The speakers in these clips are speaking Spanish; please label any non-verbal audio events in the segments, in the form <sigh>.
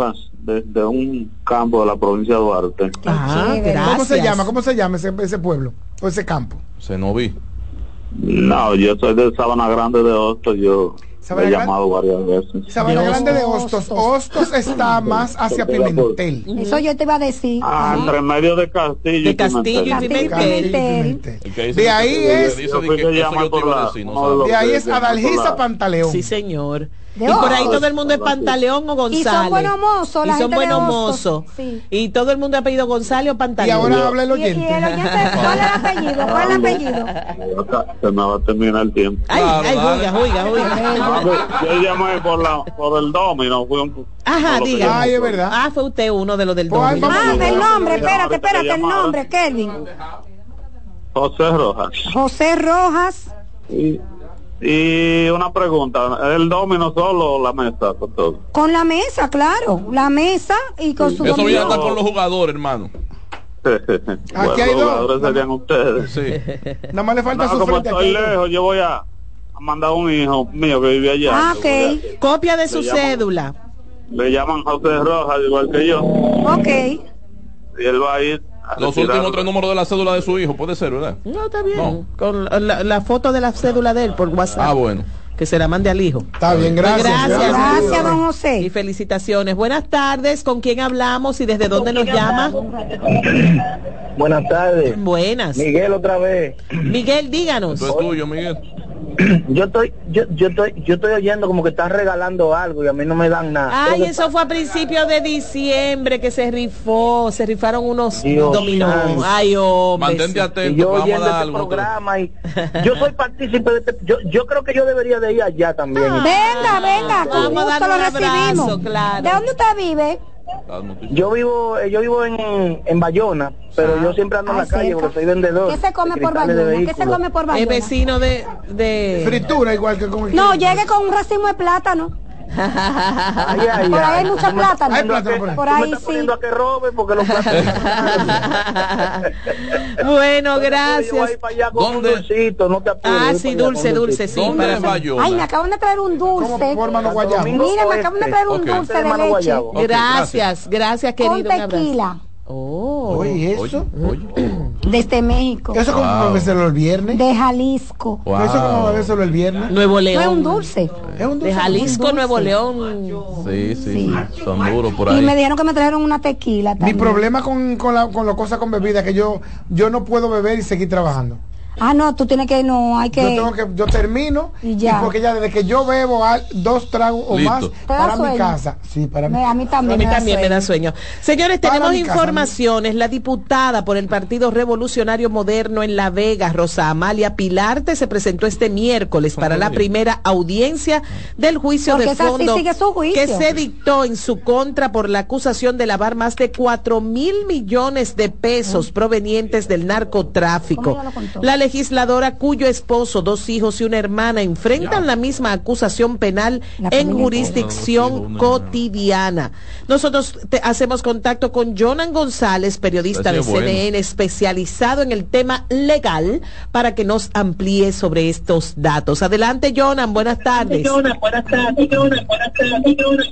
Rojas, desde un campo de la provincia de Duarte. Ah, chévere. ¿Cómo se llama? ¿Cómo se llama ese, ese pueblo? O ese campo. Se no vi. No, yo soy de Sabana Grande de Hosto, yo Sabana he Grande. llamado varias veces. Sabana De Grande de Hostos. Hostos. Hostos está más hacia Pimentel. Eso yo te iba a decir. Ah, entre medio de Castillo De y Castillo y Pimentel. Pimentel. Pimentel. El que dice De ahí es- de ahí es Adalgisa Pantaleón. Sí, señor. De y por ahí todo el mundo es Pantaleón o Y González. son buenos mozos, la Y son buenos mozos. Sí. Y todo el mundo ha pedido González o Y Pantaleón. ahora habla el Y, y el oyente. oyente, ¿cuál es el apellido? ¿Cuál es el apellido? Se me va a terminar el tiempo. Ay, Claro, ay, oiga. Ah, pues, Yo llamé por, la, por el domino. Fui un, Ajá, diga. Ay, es verdad. Ah, fue usted uno de los del Pues, domingo. vamos- Ah, el nombre, espérate, espérate, te el nombre, Kelvin. José Rojas. José Rojas. Y, y una pregunta, ¿el domino solo o la mesa con todo? Con la mesa, claro. La mesa y con su Eso viene dominó. hasta con los jugadores, hermano. <laughs> bueno, hay los dos. jugadores serían ustedes. Sí. <laughs> Nada más le falta No, su como frente estoy aquí. lejos, yo voy a, mandar a un hijo mío que vive allá. Ah, ok. Copia de su Le cédula. le llaman José Rojas, igual que yo. Ok. Y él va a ir Los retirar- últimos tres números de la cédula de su hijo, puede ser, ¿verdad? No, está bien. No. Con la, la foto de la cédula de él por WhatsApp. Ah, bueno. Que se la mande al hijo. Está bien, gracias. Gracias. Gracias, don Y José. felicitaciones. Buenas tardes. ¿Con quién hablamos y desde dónde nos llama? Buenas tardes. Buenas. Miguel otra vez. Miguel, díganos. Esto es tuyo, Miguel. <clears throat> Yo estoy, yo, yo estoy, yo estoy oyendo como que están regalando algo y a mí no me dan nada. Ay, eso fue a principios de diciembre que se rifó, se rifaron unos Dios dominó. Ay, hombre. Mantente y atento, yo vamos a oyendo dar este algo. programa y <laughs> yo soy partícipe de este, yo, yo creo que yo debería de ir allá también. Ah. Venga, venga, con Vamos gusto lo abrazo, recibimos. claro. ¿De dónde usted vive? Yo vivo, yo vivo en, en Bayona, pero yo siempre ando en la calle cerca. porque soy vendedor. ¿Qué se come por Bayona? ¿Qué se come por Es Bayona? vecino de... de... Fritura igual que con el No, llegue con un racimo de plátano. Ay, ay, Por ahí ay. hay mucha Tú me estás plátano. Hay poniendo a plátano que- por ahí. Por ahí sí. a que robe porque los <laughs> bueno, gracias. ¿Dónde? no te apures, Ah, sí, dulce, dulce, sí. ¿Dónde es Bayona? Ay, me acaban de traer un ¿Cómo dulce. Mira, me Oeste. acaban de traer un Ok. dulce de leche. Guayabo. Ok, Gracias, gracias, querido. Con tequila. Oh. Oye, Oye, eso. oye. <clears throat> Desde México. Eso como Wow. bebérselo el viernes. De Jalisco. Wow. Eso como bebérselo el viernes. Nuevo No León. es un dulce. Es un De dulce. Jalisco, dulce. Nuevo León. Sí, sí, Sí. sí, son duros por Y ahí. me dijeron que me trajeron una tequila Mi problema con, con, la, con las cosas con bebida es que yo, yo no puedo beber y seguir trabajando. Ah, no, tú tienes que, no, hay que... Yo tengo que, yo termino Y ya. porque ya desde que yo bebo al- dos tragos o Listo. más ¿Te da para mi casa. Sí, para mí. A mí también. A mí me da también me da sueño. Señores, Para tenemos casa, informaciones. La diputada por el Partido Revolucionario Moderno en La Vega, Rosa Amalia Pilarte, se presentó este miércoles para la primera audiencia del juicio Porque de sí fondo sigue su juicio. que se dictó en su contra por la acusación de lavar más de cuatro mil millones de pesos provenientes del narcotráfico. ¿Cómo ella lo contó? La legisladora cuyo esposo, dos hijos y una hermana enfrentan la misma acusación penal La en jurisdicción cotidiana. Nosotros te- hacemos contacto con Jonan González, periodista de bueno. CNN, especializado en el tema legal, para que nos amplíe sobre estos datos. Adelante, Jonan, buenas tardes.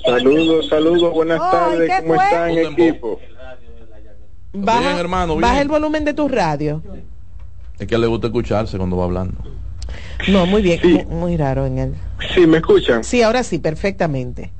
Saludos, saludos, buenas tardes, ¿qué ¿cómo fue? están Bien, equipo? Baja, hermano, bien. baja el volumen de tu radio. Es que le gusta escucharse cuando va hablando. No, muy bien, Sí. mu- muy, raro en él. Sí, ¿me escuchan? Sí, ahora sí, perfectamente.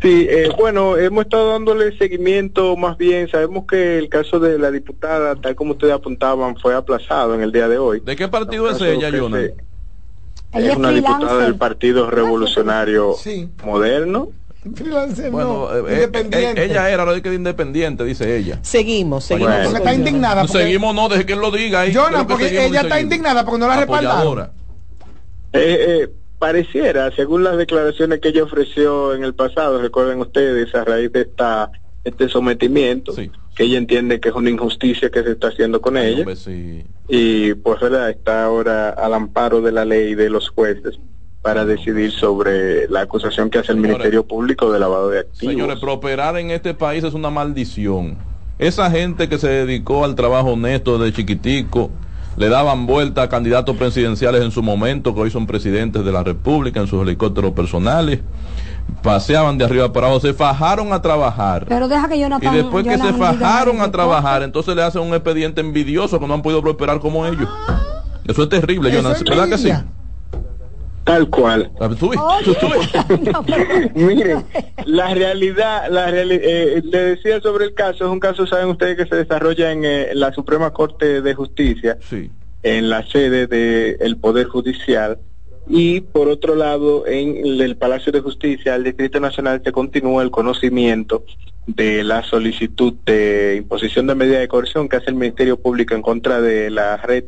Sí, eh, bueno, hemos estado dándole seguimiento más bien, sabemos que el caso de la diputada, tal como ustedes apuntaban, fue aplazado en el día de hoy. ¿De qué partido es ella, Ella es una diputada del Partido Revolucionario Sí. Moderno. Freelancer, Bueno, no, eh, eh, independiente. eh, ella era, ahora que independiente, dice ella. Seguimos, seguimos. Bueno. está indignada. porque- Seguimos, no, deje que él lo diga. ahí. Que porque ella está seguimos. indignada porque no la respaldaron. Eh, eh, pareciera, según las declaraciones que ella ofreció en el pasado, recuerden ustedes, a raíz de esta este sometimiento, Sí. que ella entiende que es una injusticia que se está haciendo con ella. Hombre, sí. y pues ¿verdad? está ahora al amparo de la ley y de los jueces para decidir sobre la acusación que hace el Señores. Ministerio Público de lavado de activos. Señores, prosperar en este país es una maldición. Esa gente que se dedicó al trabajo honesto desde chiquitico, le daban vuelta a candidatos presidenciales en su momento, que hoy son presidentes de la República en sus helicópteros personales, paseaban de arriba para abajo, se fajaron a trabajar. Pero deja que Y Jonathan. después que se Jonathan fajaron a trabajar, entonces le hacen un expediente envidioso que no han podido prosperar como ellos. Eso es terrible, es ¿Verdad que sí? Tal cual. Miren, la realidad, la reali- eh, le decía sobre el caso, es un caso, saben ustedes, que se desarrolla en eh, la Suprema Corte de Justicia, Sí. en la sede del Poder Judicial, y por otro lado, en el Palacio de Justicia, el Distrito Nacional, se continúa el conocimiento de la solicitud de imposición de medida de coerción que hace el Ministerio Público en contra de la red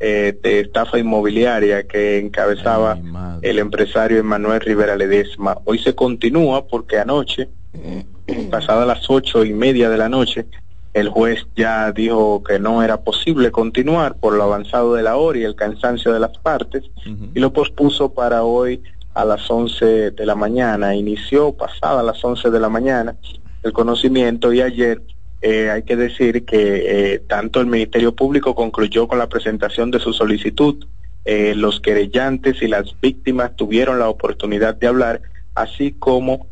eh, de estafa inmobiliaria que encabezaba Ay, el empresario Emanuel Rivera Ledesma. Hoy se continúa porque anoche, <clears throat> pasadas las ocho y media de la noche, el juez ya dijo que no era posible continuar por lo avanzado de la hora y el cansancio de las partes y lo pospuso para hoy a las 11 de la mañana. Inició pasada las 11 de la mañana el conocimiento y ayer eh, hay que decir que eh, tanto el Ministerio Público concluyó con la presentación de su solicitud, eh, los querellantes y las víctimas tuvieron la oportunidad de hablar, así como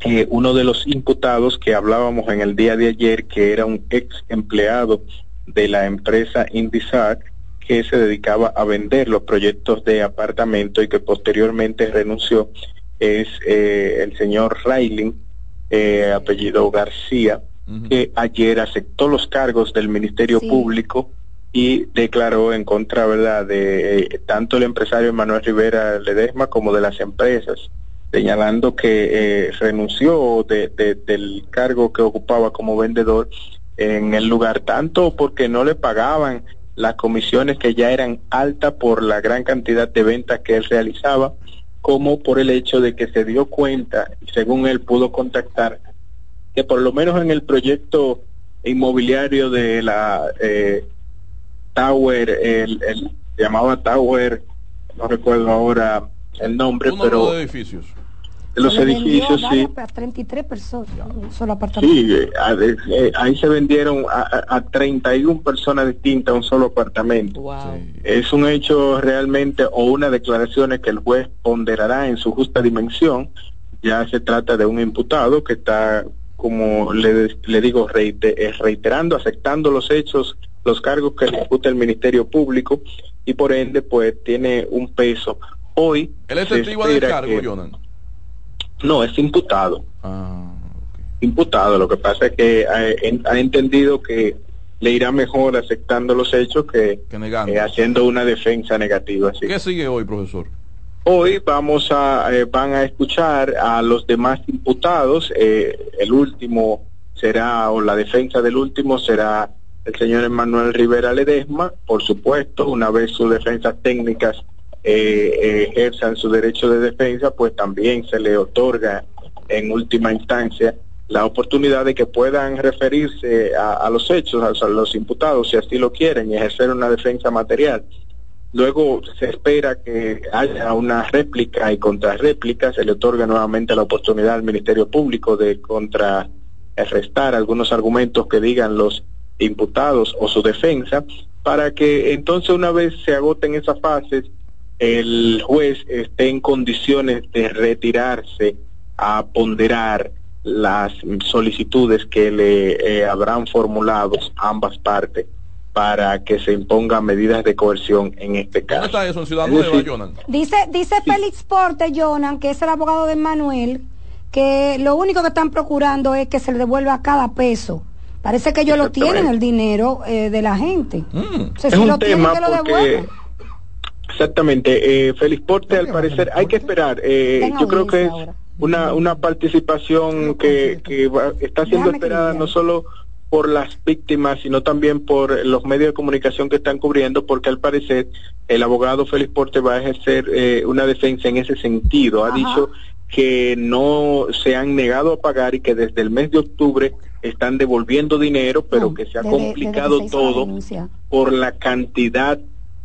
eh, uno de los imputados que hablábamos en el día de ayer, que era un ex empleado de la empresa Indizar, que se dedicaba a vender los proyectos de apartamento y que posteriormente renunció, es eh, el señor Railing, eh, apellido García, Que ayer aceptó los cargos del Ministerio Sí. Público y declaró en contra, ¿verdad?, de eh, tanto el empresario Manuel Rivera Ledesma como de las empresas, señalando que eh, renunció de- de- del cargo que ocupaba como vendedor en el lugar, tanto porque no le pagaban las comisiones que ya eran altas por la gran cantidad de ventas que él realizaba, como por el hecho de que se dio cuenta, y según él pudo contactar, que por lo menos en el proyecto inmobiliario de la eh, Tower, el, el se llamaba Tower, no recuerdo ahora el nombre, Un número pero de edificios. los Se edificios sí, a 33 personas, un solo apartamento. sí, eh, a- eh, ahí se vendieron a, a, a 31 personas distintas un solo apartamento. Wow. Sí. Es un hecho realmente o una declaración que el juez ponderará en su justa dimensión. Ya se trata de un imputado que está, como le, le digo, eh, reiterando, aceptando los hechos, los cargos que le imputa el Ministerio Público y por ende pues tiene un peso. Hoy ¿Él es testigo del cargo, Jonan? No, es imputado Ah, imputado. Lo que pasa es que ha, en- ha entendido que le irá mejor aceptando los hechos que eh, haciendo una defensa negativa. sí. ¿Qué sigue hoy, profesor? Hoy vamos a eh, van a escuchar a los demás imputados. eh, el último será o la defensa del último será el señor Emanuel Rivera Ledesma, por supuesto, una vez sus defensas técnicas eh, eh, ejerzan su derecho de defensa, pues también se le otorga en última instancia la oportunidad de que puedan referirse a, a los hechos, a, los imputados, si así lo quieren, y ejercer una defensa material. Luego se espera que haya una réplica y contrarréplica, se le otorga nuevamente la oportunidad al Ministerio Público de contrarrestar algunos argumentos que digan los imputados o su defensa, para que entonces una vez se agoten esas fases, el juez esté en condiciones de retirarse a ponderar las solicitudes que le eh, habrán formulado ambas partes para que se impongan medidas de coerción en este ¿Dónde caso. está eso? En Ciudad Nueva, Jonan. Dice, dice Félix Porte, Jonan, que es el abogado de Manuel, que lo único que están procurando es que se le devuelva cada peso. Parece que ellos lo tienen, el dinero eh, de la gente. Mm. O sea, es si un lo tienen, tema que lo porque exactamente eh, Félix Porte al ¿Dónde parecer hay que esperar eh, yo creo que es ahora. una una participación que, que va- está siendo Déjame esperada no solo por las víctimas sino también por los medios de comunicación que están cubriendo porque al parecer el abogado Félix Porte va a ejercer eh, una defensa en ese sentido ha Ajá. dicho que no se han negado a pagar y que desde el mes de octubre están devolviendo dinero pero No, que se ha complicado todo por la cantidad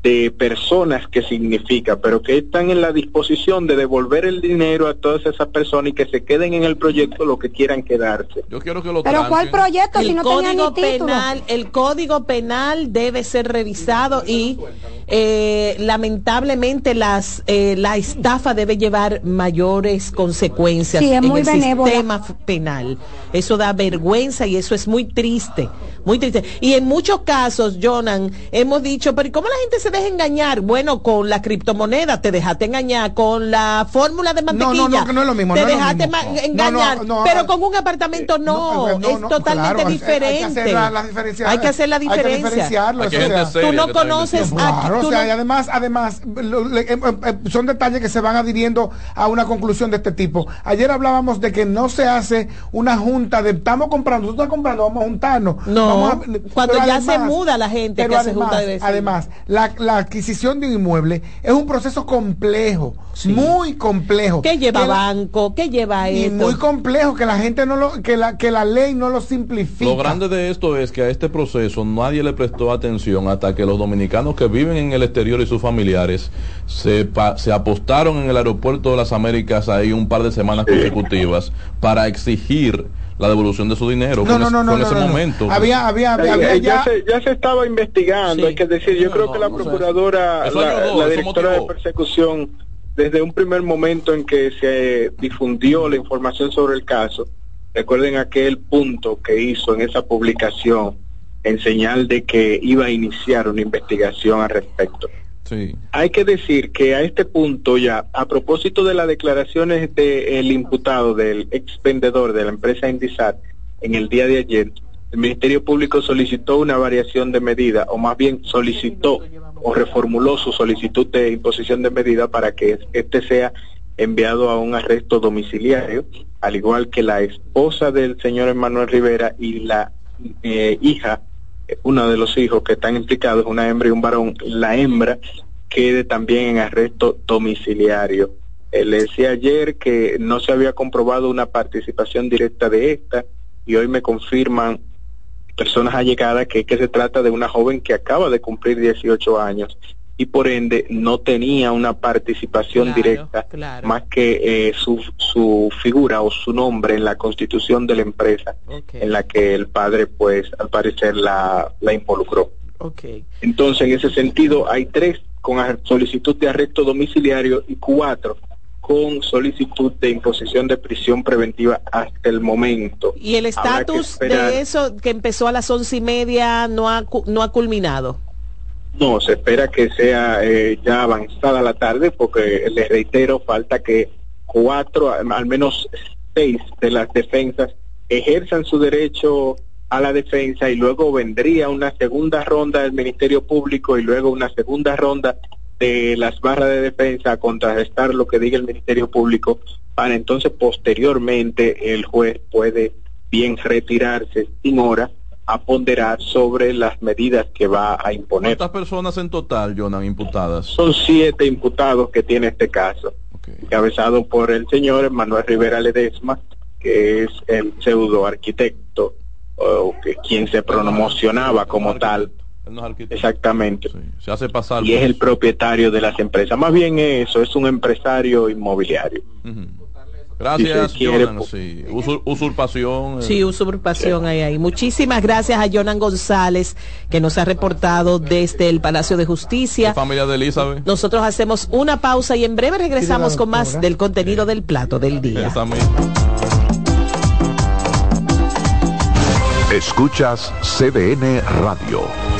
de personas que significa, pero que están en la disposición de devolver el dinero a todas esas personas y que se queden en el proyecto lo que quieran quedarse. Yo quiero que lo Pero ¿cuál proyecto si no tenía código ni título? penal el código penal debe ser revisado y eh, lamentablemente las eh, la estafa debe llevar mayores consecuencias Sí, es en el benévola. sistema penal. Eso da vergüenza y eso es muy triste, muy triste. Y en muchos casos, Jonan, hemos dicho, pero ¿y ¿cómo la gente se deja engañar? Bueno, con la criptomoneda te dejaste engañar, con la fórmula de No, mantequilla no, no, que no es lo mismo, te no dejaste No, engañar, no, no, pero con un apartamento no, eh, no, es no, totalmente claro, diferente. Hay que hacer la, la diferencia. Hay que hacer la Hay que diferencia. diferenciarlo. O sea, seria Tú no conoces a- Claro, tú o sea, no- y además, además, lo- le- eh, eh, eh, son detalles que se van adhiriendo a una conclusión de este tipo. Ayer hablábamos de que no se hace una junta de estamos comprando, tú estás comprando, vamos a juntarnos. No, Vamos a- cuando ya se muda la gente pero que hace además, junta de vecinos. Además, la, la adquisición de un inmueble es un proceso complejo, muy complejo. ¿Qué lleva Que la- banco? ¿Qué lleva y esto? muy complejo que la gente no lo, que la, que la ley no lo simplifica. Lo grande de esto es que a este proceso nadie le prestó atención hasta que los dominicanos que viven en el exterior y sus familiares se, pa- se apostaron en el aeropuerto de las Américas ahí un par de semanas consecutivas para exigir la devolución de su dinero. No, en no, ese- no, no, fue en no, ese no, no. momento. Había, había, había ya, ya. se, ya se estaba investigando, Sí. hay que decir, yo No, creo no, que la procuradora, la, directora de persecución, desde un primer momento en que se difundió la información sobre el caso, recuerden aquel punto que hizo en esa publicación en señal de que iba a iniciar una investigación al respecto. Hay que decir que a este punto ya, a propósito de las declaraciones del imputado, del ex vendedor de la empresa Indisat, en el día de ayer, el Ministerio Público solicitó una variación de medida, o más bien solicitó o reformuló su solicitud de imposición de medida para que este sea enviado a un arresto domiciliario, al igual que la esposa del señor Emanuel Rivera y la eh, hija uno de los hijos que están implicados, una hembra y un varón, la hembra quede también en arresto domiciliario. Eh, le decía ayer que no se había comprobado una participación directa de esta y hoy me confirman personas allegadas que, que se trata de una joven que acaba de cumplir 18 años y por ende no tenía una participación Claro, directa claro. más que eh, su, su figura o su nombre en la constitución de la empresa en la que el padre pues al parecer la, la involucró. Entonces en ese sentido hay tres con solicitud de arresto domiciliario y cuatro con solicitud de imposición de prisión preventiva hasta el momento. ¿Y el estatus de eso que empezó a las once y media no ha, no ha culminado? No, se espera que sea eh, ya avanzada la tarde porque les reitero, falta que cuatro, al menos seis de las defensas ejerzan su derecho a la defensa y luego vendría una segunda ronda del Ministerio Público y luego una segunda ronda de las barras de defensa a contrarrestar lo que diga el Ministerio Público para entonces posteriormente el juez puede bien retirarse sin hora a ponderar sobre las medidas que va a imponer. ¿Cuántas personas en total, Jonan, imputadas? Son siete imputados que tiene este caso, Ok. encabezado por el señor Manuel Rivera Ledesma, que es el pseudo arquitecto, o que quien se promocionaba como tal, exactamente, Sí, Se hace pasar. y es el propietario de las empresas. Más bien eso, es un empresario inmobiliario. Ujú. Gracias, Si se quiere, Jonan. Sí. Usur- usurpación. eh, Sí, usurpación hay ahí. Muchísimas gracias a Jonan González, que nos ha reportado desde el Palacio de Justicia. familia de Elizabeth. Nosotros hacemos una pausa y en breve regresamos con más del contenido del plato del día. Escuchas CDN Radio,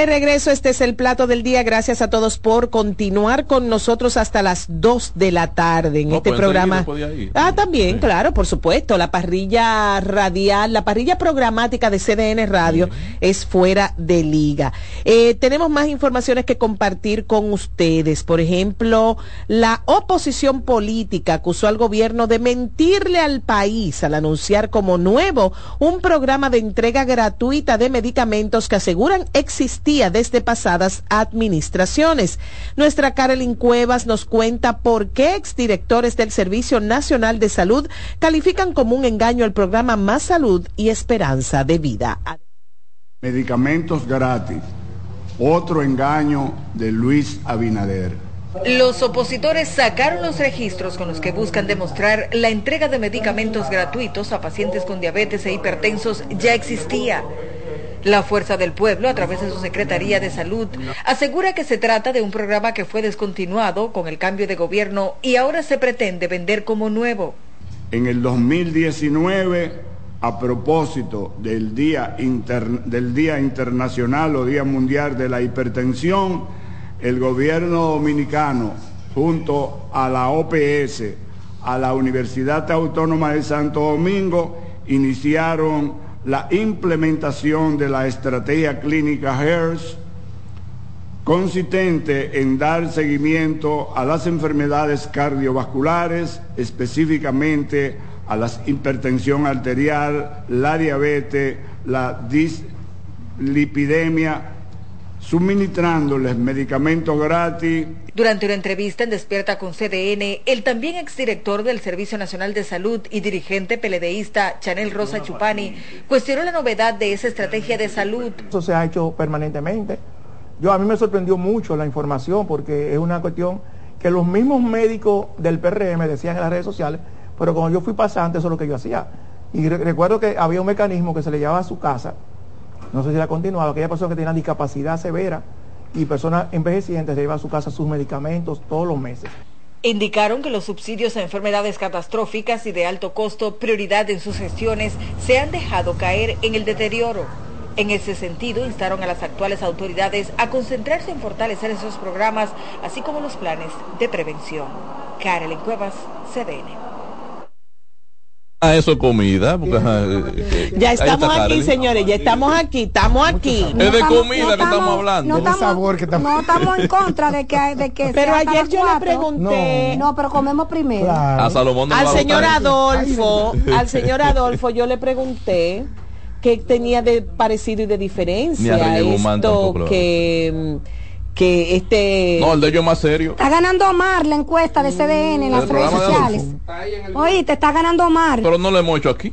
De regreso, este es el plato del día. Gracias a todos por continuar con nosotros hasta las 2 de la tarde en este programa. Ah, también, claro, por supuesto. La parrilla radial, la parrilla programática de CDN Radio es fuera de liga. Eh, tenemos más informaciones que compartir con ustedes. Por ejemplo, la oposición política acusó al gobierno de mentirle al país al anunciar como nuevo un programa de entrega gratuita de medicamentos que aseguran existir desde pasadas administraciones. Nuestra Carolyn Cuevas nos cuenta por qué exdirectores del Servicio Nacional de Salud califican como un engaño el programa Más Salud y Esperanza de Vida. Medicamentos gratis. Otro engaño de Luis Abinader. Los opositores sacaron los registros con los que buscan demostrar la entrega de medicamentos gratuitos a pacientes con diabetes e hipertensos ya existía. La Fuerza del Pueblo, a través de su Secretaría de Salud, asegura que se trata de un programa que fue descontinuado con el cambio de gobierno y ahora se pretende vender como nuevo. En el 2019, a propósito del Día, del día Internacional o Día Mundial de la Hipertensión, el gobierno dominicano, junto a la OPS, a la Universidad Autónoma de Santo Domingo, iniciaron la implementación de la estrategia clínica HERS, consistente en dar seguimiento a las enfermedades cardiovasculares, específicamente a la hipertensión arterial, la diabetes, la dislipidemia, suministrándoles medicamentos gratis. Durante una entrevista en Despierta con CDN, el también exdirector del Servicio Nacional de Salud y dirigente peledeísta Chanel Rosa Chupani cuestionó la novedad de esa estrategia de salud. Eso se ha hecho permanentemente. Yo a mí me sorprendió mucho la información porque es una cuestión que los mismos médicos del PRM decían en las redes sociales, pero como yo fui pasante, eso es lo que yo hacía. Y recuerdo que había un mecanismo que se le llevaba a su casa no sé si la ha continuado, aquella persona que tiene discapacidad severa y personas envejecientes lleva a su casa sus medicamentos todos los meses. Indicaron que los subsidios a enfermedades catastróficas y de alto costo, prioridad en sus gestiones, se han dejado caer en el deterioro. En ese sentido, instaron a las actuales autoridades a concentrarse en fortalecer esos programas, así como los planes de prevención. Karel Cuevas, CDN. Ah, eso es comida. Porque, ajá, eh, Ya ahí estamos está aquí, señores, ya estamos aquí, estamos aquí. Es de comida que estamos hablando. No estamos, no estamos en contra de que, de que Pero ayer yo le pregunté- No, pero comemos primero. A Salomón no al señor. Adolfo, al señor Adolfo yo le pregunté qué tenía de parecido y de diferencia esto que que este No, el de ellos más serio. Está ganando Omar la encuesta de CDN en las El redes sociales. Oye, te está ganando Omar. Pero no lo hemos hecho aquí.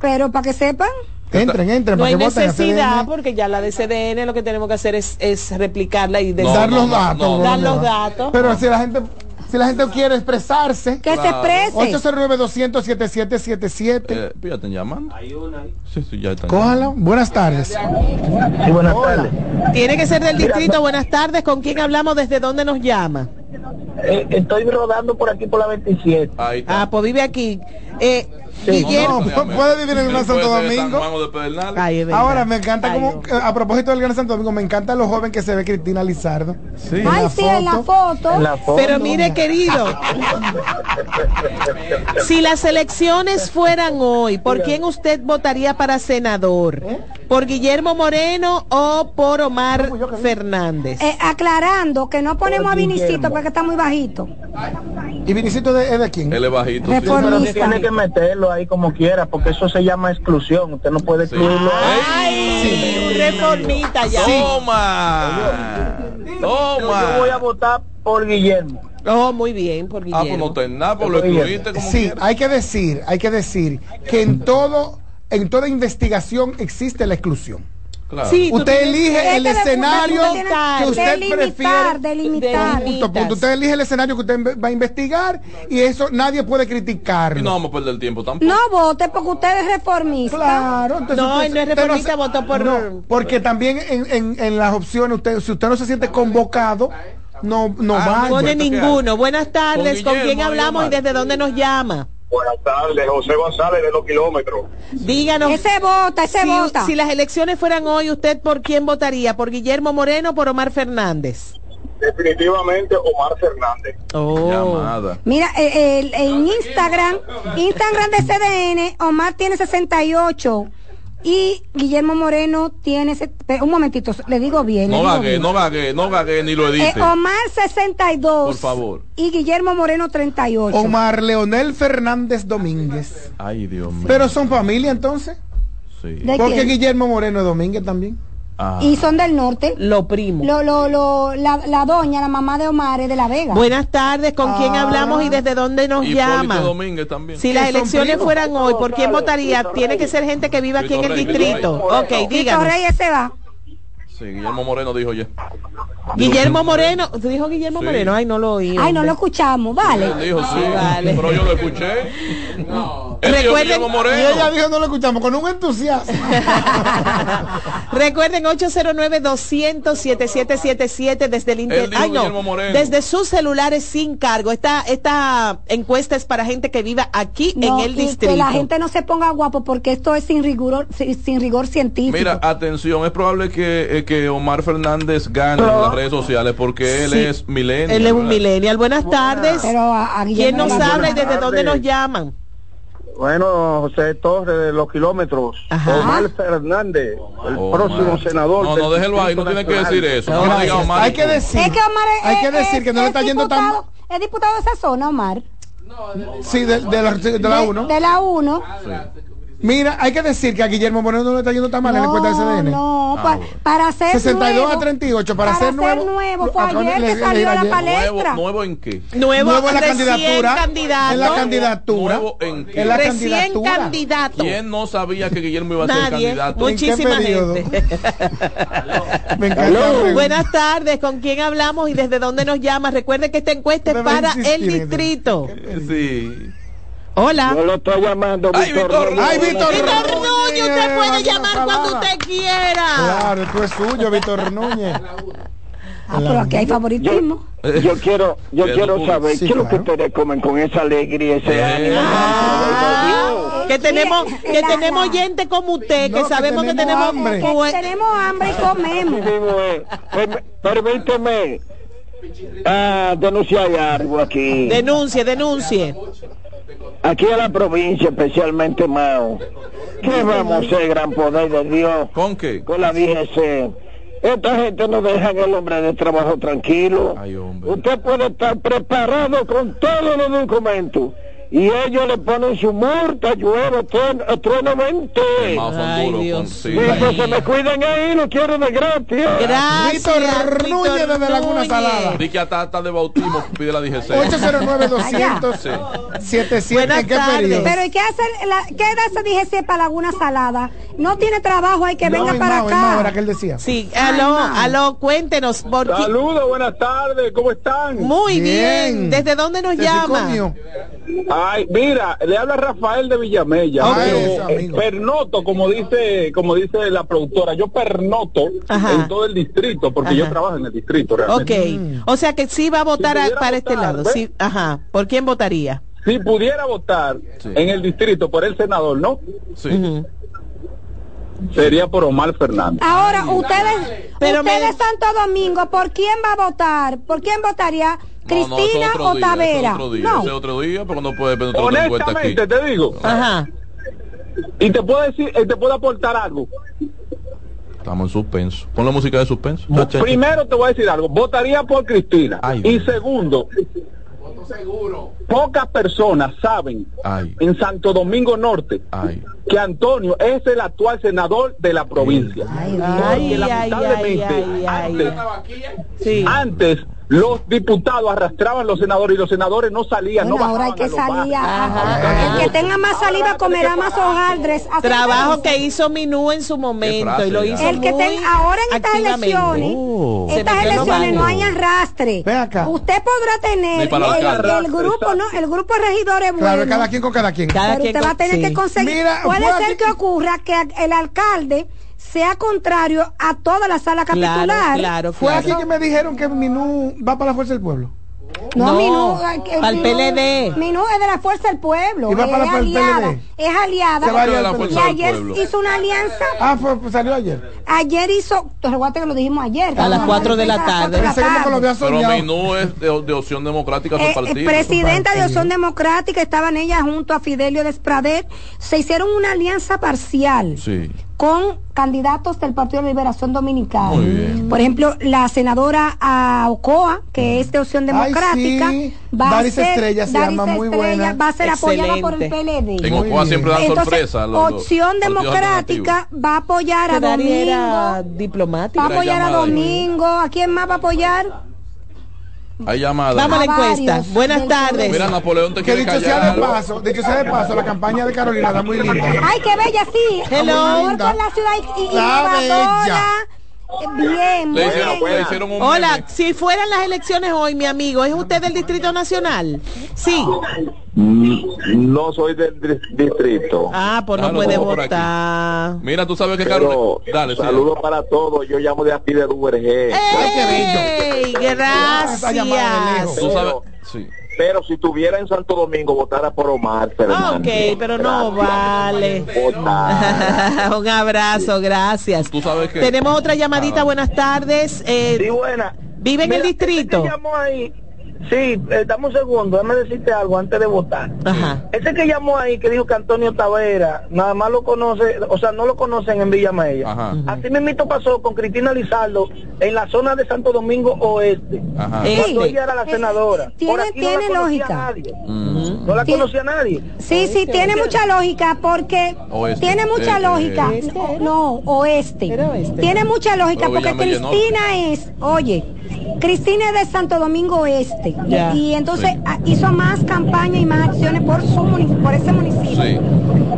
Pero para que sepan, Entren, entren, no para hay necesidad porque ya la de CDN lo que tenemos que hacer es, es replicarla y dar los datos. dar los datos Pero si la gente si la gente quiere expresarse, que se exprese. 809 200 7777 Eh, pues ya están llamando. Hay una ahí. Sí, sí, ya están. Cójalo. Buenas tardes. Sí, buenas tardes. tiene que ser del distrito buenas tardes con quién hablamos desde dónde nos llama Eh, estoy rodando por aquí por la 27. Ahí ah pues vive aquí eh. Guillermo No, pu- puede vivir en el Gran Santo Domingo. Ay. Ahora me encanta Ay, como a propósito del Gran Santo Domingo, me encanta lo joven que se ve Cristina Lizardo. Sí. En Ay, la sí, en la foto. En la foto. Pero mire, querido, <laughs> si las elecciones fueran hoy, ¿por quién usted votaría para senador? ¿Por Guillermo Moreno o por Omar Fernández? Eh, aclarando que no ponemos a Vinicito porque está muy bajito. ¿Y Vinicito de, es de quién? Él es bajito. sí. Pero tiene que meterlo ahí como quiera, porque eso se llama exclusión. Usted no puede excluirlo. Ay, reformita ya. Toma. Toma. Yo voy a votar por Guillermo. Oh, muy bien, por Ah, pues no Guillermo. te nada, pues lo excluiste como Sí, quieras. hay que decir, hay que decir que en todo en toda investigación existe la exclusión. Claro. Sí, Usted tienes- elige el escenario que usted delimitar, prefiere. delimitar. Punto, punto. Usted elige el escenario que usted va a investigar y eso nadie puede criticarlo. Y no vamos a perder el tiempo tampoco. No vote porque usted es reformista. Claro, entonces No, usted- no es reformista, se- votó por- No, porque también en, en- en las opciones, usted, si usted no se siente convocado, no, no Ah, vaya. Pone ninguno. Buenas tardes, ¿con, quién hablamos y desde dónde nos llama? Buenas tardes, José González de los kilómetros. Díganos. Ese vota, ese si, vota. si las elecciones fueran hoy, ¿usted por quién votaría? ¿Por Guillermo Moreno o por Omar Fernández? Definitivamente Omar Fernández. Oh. Llamada. Mira, eh, el- en Instagram, Instagram de CDN, Omar tiene 68 y Guillermo Moreno tiene... se- pero Un momentito, le digo bien. No bien. no gagué, no gagué ni lo Eh, edite. Omar 62 Por favor. y Guillermo Moreno 38. Omar Leonel Fernández Domínguez. Ay, Dios mío. Pero son familia entonces. Sí. ¿De Porque quién? Guillermo Moreno es Domínguez también. Ah. Y son del norte. Lo primo. Lo, lo, lo, la, la doña, la mamá de Omar es de La Vega. Buenas tardes, ¿con quién Ah. hablamos y desde dónde nos llama? Domínguez también. Si las elecciones primos. fueran hoy, ¿por quién votaría? Tiene que ser gente que viva aquí en el distrito. Ok, díganos. Reyes se va. Sí, Guillermo Moreno dijo ya. Guillermo Moreno, ¿tú dijo Guillermo Sí. Moreno? Ay, no lo oí. Ay, no lo escuchamos, vale. Él dijo sí, vale. pero yo lo escuché. Él dijo Recuerden- Guillermo Y Moreno. ella dijo no lo escuchamos con un entusiasmo. <laughs> Recuerden 809-200-7777 desde el inter... Ay, no, Guillermo Moreno. desde sus celulares sin cargo. Esta, esta encuesta es para gente que viva aquí No, en el y distrito. que la gente no se ponga guapo porque esto es sin rigor, sin, sin rigor científico. Mira, atención, es probable que, eh, que Omar Fernández gane redes sociales porque él Sí. es milenio. Él es un ¿verdad? millennial. Buenas tardes. Pero a, a ¿Quién Guillermo nos habla y desde dónde nos llaman? Bueno, José Torres de los kilómetros. Ajá. Omar Fernández, el próximo senador. No, no, déjelo ahí, no tiene que decir eso. No, No, gracias. Omar. Hay que decir, Es que Omar es, hay que es- decir que no le es está yendo tan Es diputado de esa zona, Omar. Sí, de, de la, de la De- 1. De la 1. Mira, hay que decir que a Guillermo Moreno no le está yendo tan mal en la encuesta de CDN. No, Ah, pa- bueno. para ser 62 nuevo, a 38, para, para ser nuevo. nuevo, fue Acá ayer le- que le- salió a la palestra. ¿Nuevo, ¿Nuevo en qué? Nuevo, Nuevo en la candidatura. candidato. En la candidatura. ¿Nuevo en qué? En la recién candidatura. candidato. ¿Quién no sabía que Guillermo iba a ser Nadie. candidato? Muchísima gente. <laughs> Me encanta. Buenas tardes, ¿con quién hablamos y desde dónde nos llama? Recuerde que esta encuesta es para insistir el distrito. Sí. Hola. Yo lo estoy llamando Ay, Víctor Víctor. Ay, Víctor Víctor Núñez, usted puede llamar palabra. cuando usted quiera. Claro, tú es suyo, Víctor Núñez. Ah, pero aquí hay favoritismo. Yo quiero, yo quiero tú. saber Sí, qué es lo que claro. ustedes comen con esa alegría, ese Eh. ánimo. Ah, que tenemos, que la- tenemos la- gente como usted, No, que que sabemos que tenemos tenemos... hambre. Que Pues- tenemos hambre y comemos. mismo es. Perm- Permíteme ah, denunciar algo aquí. Denuncie, denuncie. Aquí en la provincia, especialmente Mao, ¿qué vamos a hacer, gran poder de Dios? ¿Con qué? Con la DGC. Esta gente no deja el hombre de trabajo tranquilo. Usted puede estar preparado con todos los documentos. Y ellos le ponen su multa, llueve, trueno, truenamente. Ay, Dios sí. Entonces me cuiden ahí, lo quiero de gratis. Víctor Núñez desde Laguna Salada. Di que hasta, hasta de bautismo pide la DGC. 809 200 Sí. 77 ¿En qué periodo? Pero ¿y qué hace la, qué da esa DGC para Laguna Salada? No tiene trabajo, hay que No, venga en para Mao, en Mao, acá. era que él decía. Sí, aló, aló, cuéntenos. Por qué- Saludos, buenas tardes, ¿cómo están? Muy bien. ¿Desde dónde nos llama? Ay, mira, le habla Rafael de Villamella, Ok. pero Eso, eh, amigo. pernoto, como dice, como dice la productora, yo pernoto en todo el distrito, porque yo trabajo en el distrito Ok, realmente. o sea que sí va a votar a- para este lado. Sí, ajá. ¿Por quién votaría? Si pudiera votar en el distrito por el senador, ¿no? Ujú. Sería por Omar Fernández. Ahora, ustedes, Pero ustedes Santo Domingo, ¿por quién va a votar? ¿Por quién votaría? No, no, ¿Cristina otro o Tavera? otro día, No. ese otro día, porque no puede aquí. Honestamente, te digo. Ajá. Y te puedo decir, eh, te puedo aportar algo. Estamos en suspenso. Pon la música de suspenso. Primero te voy a decir algo, votaría por Cristina. y segundo, pocas personas saben Ay, en Santo Domingo Norte ay. que Antonio es el actual senador de la provincia. Ay, lamentablemente antes, antes los diputados arrastraban los senadores y los senadores no salían, Bueno, no ahora hay que salir. El que tenga más saliva comerá más hojaldres. Trabajo que hizo Minú en su momento y lo hizo el que muy ten- ahora en estas elecciones, Oh. Estas elecciones no hay arrastre. Usted podrá tener el, grupo, no, el grupo de regidores Claro, bueno. cada quien con cada quien. pero usted va a tener que conseguir. Mira, Puede ser aquí- que ocurra que el alcalde sea contrario a toda la sala capitular. Fue aquí que me dijeron que Minú va para la Fuerza del Pueblo. No, No, Minú, eh, pa'l Minú- PLD. Minú es de la Fuerza del Pueblo. Y va es para la- aliada. PLD. Es aliada. A la y Fuerza ayer hizo una alianza. Ah, fue, pues salió ayer. Ayer hizo, te recuerda que lo dijimos ayer. A las ¿no? 4 de la tarde. de la Pero. Minú es de, de opción democrática su Eh, eh, partido. presidenta de Opción Democrática, estaban ellas junto a Fidelio Despradet, se hicieron una alianza parcial Sí. Con candidatos del Partido de Liberación Dominicana. Muy bien. Por ejemplo, la senadora ah, Ocoa, que es de Opción Democrática, sí. va a ser, Estrella se Daris llama, muy Estrella buena. va a ser apoyada por el. PLD. En Ocoa siempre dan Entonces, sorpresa. los- los Opción Democrática va a apoyar a Domingo, va a apoyar a. Domingo, ¿a quién más va a apoyar? Hay llamadas. Vamos a la A encuesta. varios Buenas tardes. Mira, Napoleón te Que quiere dicho sea de callar. paso, dicho sea de paso, la campaña de Carolina está muy linda. Ay, qué bella, sí. Hello. Amor con la ciudad y- y- innovadora. Eh, Bien, Le hicieron, bien. le hicieron un Hola, meme. si fueran las elecciones hoy, mi amigo, ¿es usted del Distrito Nacional? Sí. No soy del dis- distrito. Ah, pues no Ah, puede votar. Mira, tú sabes que Pero Carolina. Dale, sí. saludos para todos. Yo llamo de aquí de Duvergé. ¡Ey! Gracias. Tú sabes. Sí. Pero si estuviera en Santo Domingo, votara por Omar Fernández. Ok, pero no vale. <laughs> Un abrazo, gracias. Tú sabes que. Tenemos otra llamadita, buenas tardes. Eh, Sí, buena. ¿Vive en el Mira, distrito? llamó ahí, sí, eh, dame un segundo, déjame decirte algo antes de votar. Ajá. Ese que llamó ahí, que dijo que Antonio Tavera, nada más lo conoce, o sea, no lo conocen en Villa Mella. Ajá. Así mismito pasó con Cristina Lizardo en la zona de Santo Domingo Oeste. Ajá. Cuando ella era la senadora. Tiene- Por aquí no la conocía lógica. nadie. Mm. No la Tiene- conocía nadie. Sí, sí, tiene mucha lógica porque Oeste. tiene mucha Eh, lógica. No, no, oeste. Tiene mucha lógica Pero porque no. Cristina es, oye, Cristina es de Santo Domingo Oeste Ya. y entonces Sí. ah, hizo más campaña y más acciones por su por ese municipio. Sí.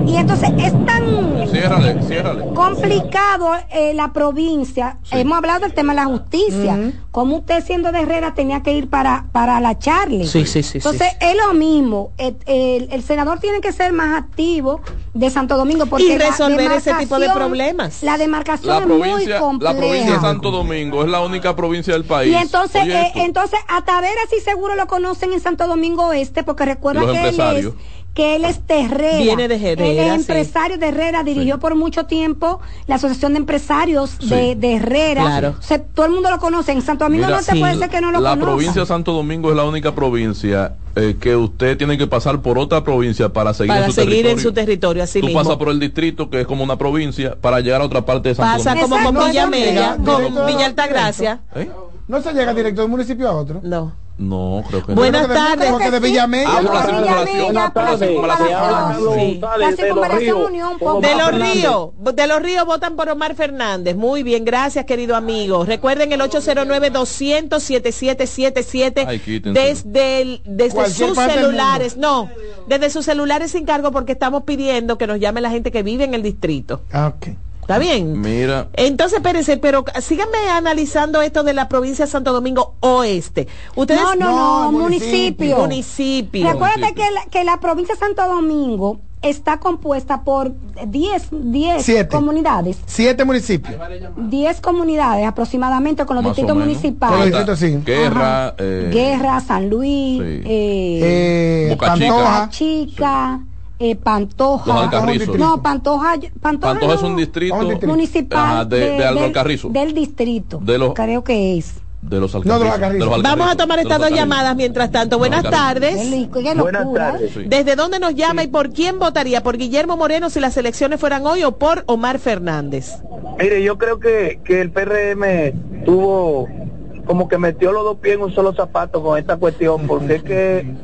Y entonces es tan Ciérrale, ciérrale. complicado eh, la provincia. Hemos hablado del tema de la justicia. Como usted siendo de Herrera tenía que ir para, para la Charlie. Sí, sí, sí, Entonces sí. es lo mismo. El, el- el senador tiene que ser más activo de Santo Domingo porque Y la resolver ese tipo de demarcación- problemas. La demarcación La es muy provincia, compleja. la provincia de Santo Domingo es la única provincia del país. y entonces, eh, entonces a Tavera si casi seguro lo conocen en Santo Domingo Este, porque recuerda Los que él es que él es de Herrera. Viene de Herrera, Él es sí. empresario de Herrera, dirigió por mucho tiempo la Asociación de Empresarios de, de Herrera. Claro. O sea, todo el mundo lo conoce. En Santo Domingo Mira, no te puede ser que no lo la conozca. provincia de Santo Domingo es la única provincia eh, que usted tiene que pasar por otra provincia para seguir Para en su seguir territorio. en su territorio, así Tú mismo. pasas por el distrito, que es como una provincia, para llegar a otra parte de Santo Pasa Domingo. como con Villa Mella, con Villa Altagracia. ¿Eh? No se llega directo de un municipio a otro. No. No, creo que Buenas Yo creo que de- tardes. Porque de Villamella. Ah, la circunvalación. Buenas tardes. La circunvalación. De los ríos, de los ríos votan por Omar Fernández. Muy bien, gracias querido amigo. Recuerden el 809 200 7777 Ay, quítense. desde el- desde sus celulares, no, desde sus celulares sin cargo porque estamos pidiendo que nos llame la gente que vive en el distrito. Ah, ok. ¿Está bien? Mira, Entonces, espérense, pero síganme analizando esto de la provincia de Santo Domingo Oeste. Ustedes No, no, no, municipio. municipio. Recuérdate que la, que la provincia de Santo Domingo está compuesta por 10 10 Siete. comunidades. Siete municipios. 10 comunidades aproximadamente con los más distritos municipales. Con los distritos, sí. Guerra, eh, Guerra, San Luis, Sí. eh, Eh, Boca Chica. Boca Chica, eh, Pantoja. Los Alcarrizos. No, Pantoja, Pantoja, Pantoja es un distrito Un distrito. municipal Ajá, de- de del- Alcarrizo. Del, distrito. De los- Creo que es. de los No, de los alcarrizos. Vamos a tomar de estas dos llamadas mientras tanto. Buenas tardes. Buenas tardes. Sí. ¿Desde dónde nos llama y por quién votaría? ¿Por Guillermo Moreno si las elecciones fueran hoy o por Omar Fernández? Mire, yo creo que, que el PRM tuvo como que metió los dos pies en un solo zapato con esta cuestión, porque es que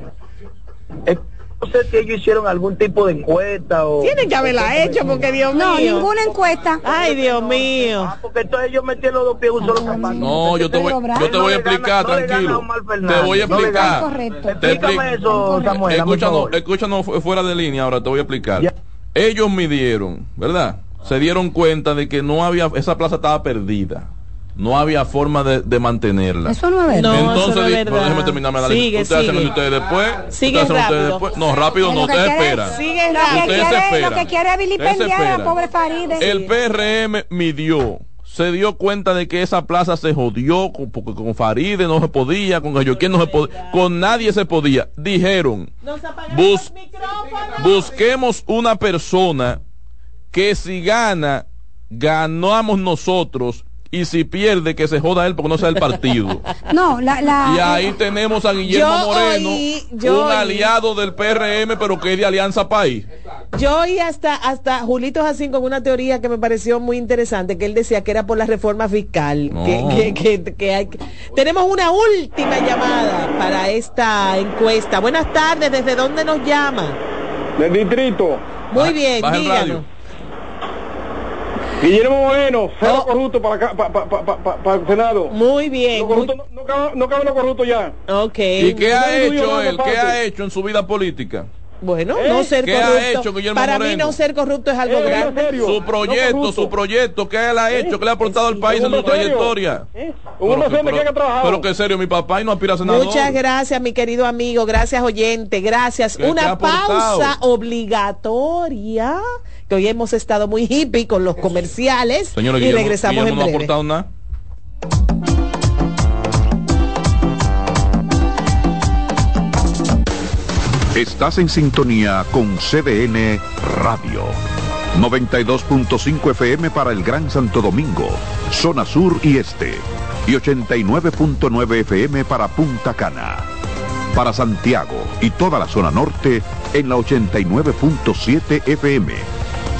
es- no sé si ellos hicieron algún tipo de encuesta o... Tienen que haberla hecho porque Dios No, mío. ninguna encuesta. Ay, Dios mío. Ah, porque entonces ellos metieron los dos pies en un solo zapato. No, yo te voy, yo te voy a explicar, No tranquilo. Te voy a no explicar. Explícame explico. eso, Samuel. Escúchanos, escúchanos fu- fuera de línea ahora, te voy a explicar. Ya. Ellos midieron, ¿verdad? Se dieron cuenta de que no había, esa plaza estaba perdida. No había forma de, de mantenerla. Eso no es verdad. No, Entonces, eso no es verdad. déjeme terminarme la Sigue, lista. Ustedes hacen sigue. lo de ustedes después. Sigue ustedes hacen rápido. después. No, rápido no, ustedes esperan. Sigue Lo que Ustedes quiere, lo que quiere es vilipendiar a pobre Faride. El PRM midió, se dio cuenta de que esa plaza se jodió, con, porque con Faride no se podía, con Galloquín no se podía, con nadie se podía. Dijeron, bus- busquemos una persona que si gana, ganamos nosotros, y si pierde, que se joda él porque no sea el partido. <laughs> No, la, la, Y ahí tenemos a Guillermo Yo Moreno, oí- yo un oí- aliado del PRM, pero que es de Alianza País. Yo oí hasta, hasta Julito Jacín con una teoría que me pareció muy interesante, que él decía que era por la reforma fiscal. No. Que, que- que- que hay Tenemos una última llamada para esta encuesta. Buenas tardes, ¿desde dónde nos llama? Del distrito. Muy bien, díganos. Guillermo Moreno, cero Oh. corrupto para, acá- el Senado. Muy bien. No, no caben, no caben los corruptos ya. ok. ¿Y qué ha hecho él? ¿Qué ha hecho en su vida política? Bueno, ¿Eh? no ser ¿Qué ha corrupto. hecho Guillermo Para mí Moreno? no ser corrupto es algo Eh, grande. Su proyecto, no corrupto. su proyecto, ¿qué él ha hecho? ¿Qué le ha aportado al país en su trayectoria? ¿Eh? Un Pero que haya trabajado. Pero que serio, mi papá y no aspira a senador. Muchas gracias, mi querido amigo. Gracias, oyente. Gracias. ¿Qué te ha Una pausa obligatoria. Que hoy hemos estado muy hippie con los comerciales. Señores, y Guillermo, regresamos Guillermo en no ha breve. nada. Estás en sintonía con CDN Radio. 92.5 FM para el Gran Santo Domingo, zona sur y este. Y 89.9 FM para Punta Cana. Para Santiago y toda la zona norte en la 89.7 FM.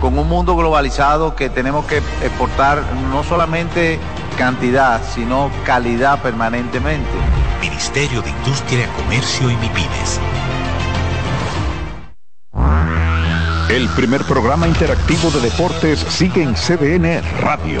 con un mundo globalizado que tenemos que exportar no solamente cantidad, sino calidad permanentemente. Ministerio de Industria, Comercio y MIPINES. El primer programa interactivo de deportes sigue en CDN Radio.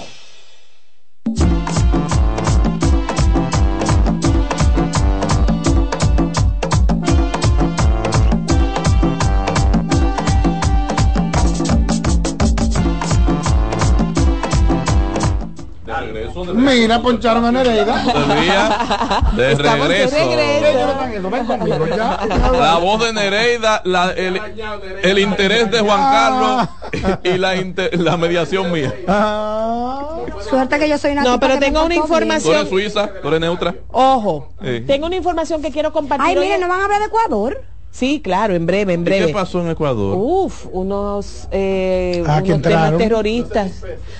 Mira, poncharon a Nereida. De regreso. La voz de Nereida, la- el, el interés de Juan Carlos y la, inter- la mediación mía. Suerte que yo soy una No, pero tengo una bien. Tú eres suiza, tú eres neutra. Ojo, Sí. tengo una información que quiero compartir. Ay, mire, ¿no van a hablar de Ecuador? Sí, claro, en breve, en ¿Y breve. qué pasó en Ecuador? Uf, unos, eh, Ah, que unos temas terroristas.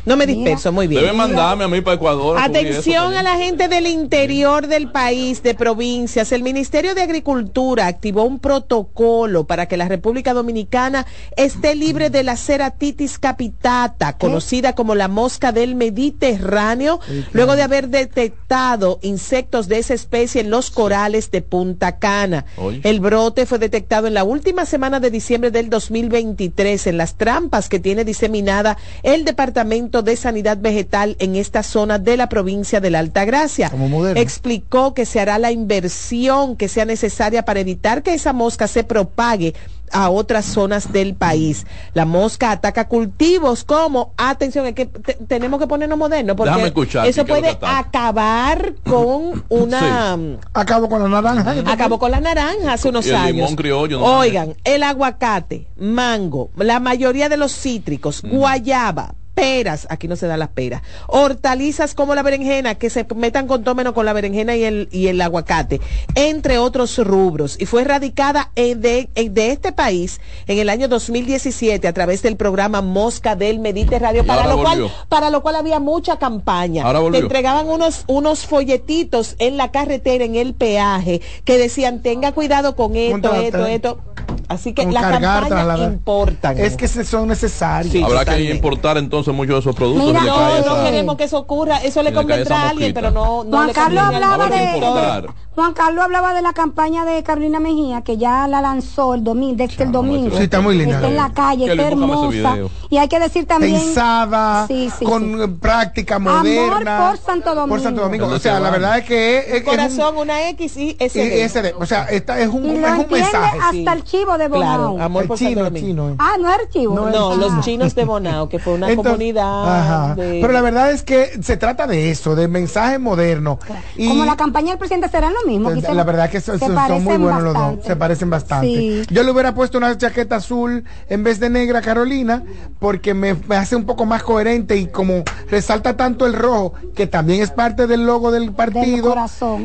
No me disperso, muy bien. Debe mandarme a mí para Ecuador. Atención a la gente del interior del país, de provincias. El Ministerio de Agricultura activó un protocolo para que la República Dominicana esté libre de la ceratitis capitata, conocida como la mosca del Mediterráneo, luego de haber detectado insectos de esa especie en los corales de Punta Cana. Oye. El brote fue detectado en la última semana de diciembre del 2023 en las trampas que tiene diseminada el Departamento de Sanidad Vegetal en esta zona de la provincia de la Altagracia. Explicó que se hará la inversión que sea necesaria para evitar que esa mosca se propague a otras zonas del país. La mosca ataca cultivos como, atención, es que te- tenemos que ponernos modernos porque escuchar, eso ¿qué es lo puede acabar con <laughs> una... Acabo con la naranja. Acabó con la naranja hace unos Y el años. limón criollo, ¿no? Oigan, el aguacate, mango, la mayoría de los cítricos, guayaba, peras, aquí no se dan las peras, hortalizas como la berenjena, que se metan con tómeno con la berenjena y el, y el aguacate, entre otros rubros. Y fue erradicada en de, en- de este país en el año 2017 a través del programa Mosca del Mediterráneo, para lo, cual, para lo cual había mucha campaña. Te entregaban unos, unos folletitos en la carretera, en el peaje, que decían, tenga cuidado con esto, Contra- esto, esto. Así que las campañas importan. Es que se- son necesarios. Habrá que importar entonces muchos de esos productos. Mira, no, no queremos que eso ocurra. Eso le le convendrá a alguien, pero no, no Juan le Carlos hablaba de. Juan Carlos hablaba de la campaña de Carolina Mejía que ya la lanzó el domingo, desde el domingo. Sí, está muy linda. Está en la calle, está hermosa. Y hay que decir también Pensada, Sí, sí, con sí. eh, práctica Amor moderna. por Santo Domingo. Por Santo Domingo. O sea, la verdad es que es, es- es Corazón, una X y un, SD. y SD. O sea, esta es un, Y es lo un entiende mensaje. hasta el chivo de Bonao. Claro, amor El por chino, Santo Domingo. chino, eh. Ah, no es el chivo. No, los chinos de Bonao, que fue una Entonces, comunidad. Ajá. de- Pero la verdad es que se trata de eso, de mensaje moderno. Y Como la campaña del presidente será lo mismo. que se- la verdad que son, se son- son muy buenos los dos, se parecen bastante. Sí. Yo le hubiera puesto una chaqueta azul en vez de negra a Carolina, porque me, me hace un poco más coherente y como resalta tanto el rojo, que también es parte del logo del partido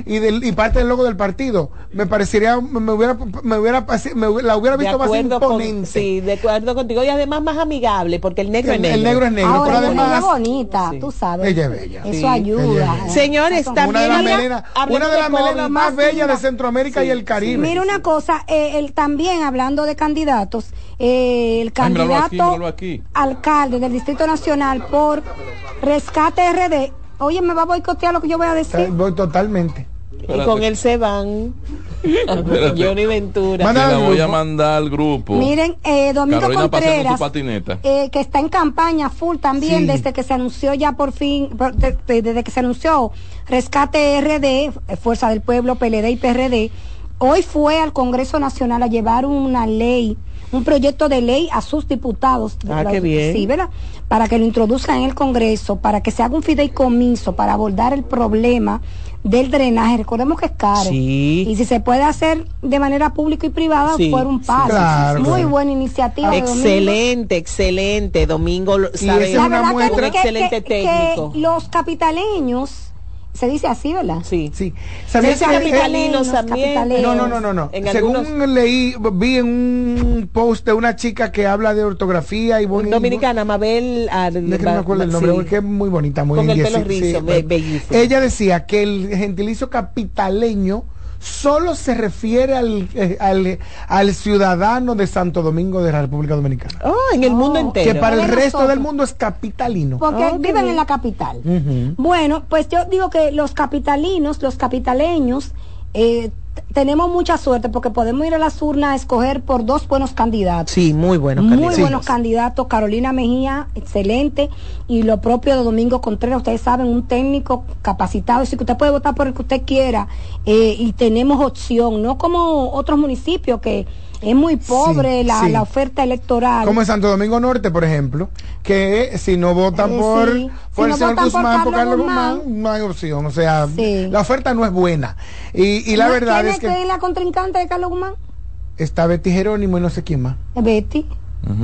y, del, y parte del logo del partido, me parecería, me hubiera, me hubiera, me hubiera- la hubiera visto más con, imponente. sí, de acuerdo contigo y además más amigable porque el negro El- es el negro. negro es negro, Ahora, pero es además- niña bonita, tú sabes. Ella es bella. Eso Sí. ayuda. Señores, Eso- una de también las melenas, una de las COVID. melenas más bellas de Centroamérica y el Caribe. Mira una cosa, eh, el, también hablando de candidatos, eh, el Ay, candidato aquí, míralo aquí. alcalde del Distrito Nacional por Rescate RD, oye, me va a boicotear lo que yo voy a Eh, decir. Voy totalmente. Y con él se van. Espérate. Johnny Ventura. Te la voy a mandar al grupo. Miren, eh, Domingo Carolina Contreras, patineta. eh, que está en campaña full también Sí. desde que se anunció ya por fin, desde que se anunció Rescate RD, Fuerza del Pueblo, PLD y PRD, hoy fue al Congreso Nacional a llevar una ley, un proyecto de ley a sus diputados. Ah, La- qué bien. Sí, ¿verdad? Para que lo introduzcan en el Congreso, para que se haga un fideicomiso para abordar el problema del drenaje. Recordemos que es caro. Sí. Y si se puede hacer de manera pública y privada, Sí, fuera un sí, paso. claro, Muy claro. buena iniciativa. de Domingo. Excelente, excelente. Domingo sabe esa es una un muestra- excelente que- que- técnico. que los capitaleños, se dice así, ¿verdad? Sí. Sí. Se ¿Sabías dice que- capitalinos también. No, no, no, no, no. Según algunos- leí, vi en un post de una chica que habla de ortografía y bonito. Dominicana, Mabel. Ar- Es que no me acuerdo el nombre, sí. porque es muy bonita, muy Con el pelo rizo, be- bellísima. Ella decía que el gentilicio capitaleño solo se refiere al, eh, al, al ciudadano de Santo Domingo de la República Dominicana. Oh, en el mundo entero. Que para el resto nosotros. del mundo es capitalino. Porque viven bien. en la capital. Bueno, pues yo digo que los capitalinos, los capitaleños, eh, tenemos mucha suerte porque podemos ir a las urnas a escoger por dos buenos candidatos. Sí, muy buenos Muy candidatos. buenos candidatos. Carolina Mejía, excelente. Y lo propio de Domingo Contreras, ustedes saben, un técnico capacitado. Así que usted puede votar por el que usted quiera. eh, y tenemos opción, no como otros municipios que es muy pobre la, sí. la oferta electoral. Como en Santo Domingo Norte, por ejemplo, que si no votan Eh, por, sí. por Si el no señor votan por Guzmán, por Carlos Guzmán, Guzmán, no hay opción. O sea, la oferta no es buena. Y, y la ¿No? verdad ¿Quién es que es la contrincante de Carlos Guzmán? está Betty Jerónimo y no sé quién más. Betty.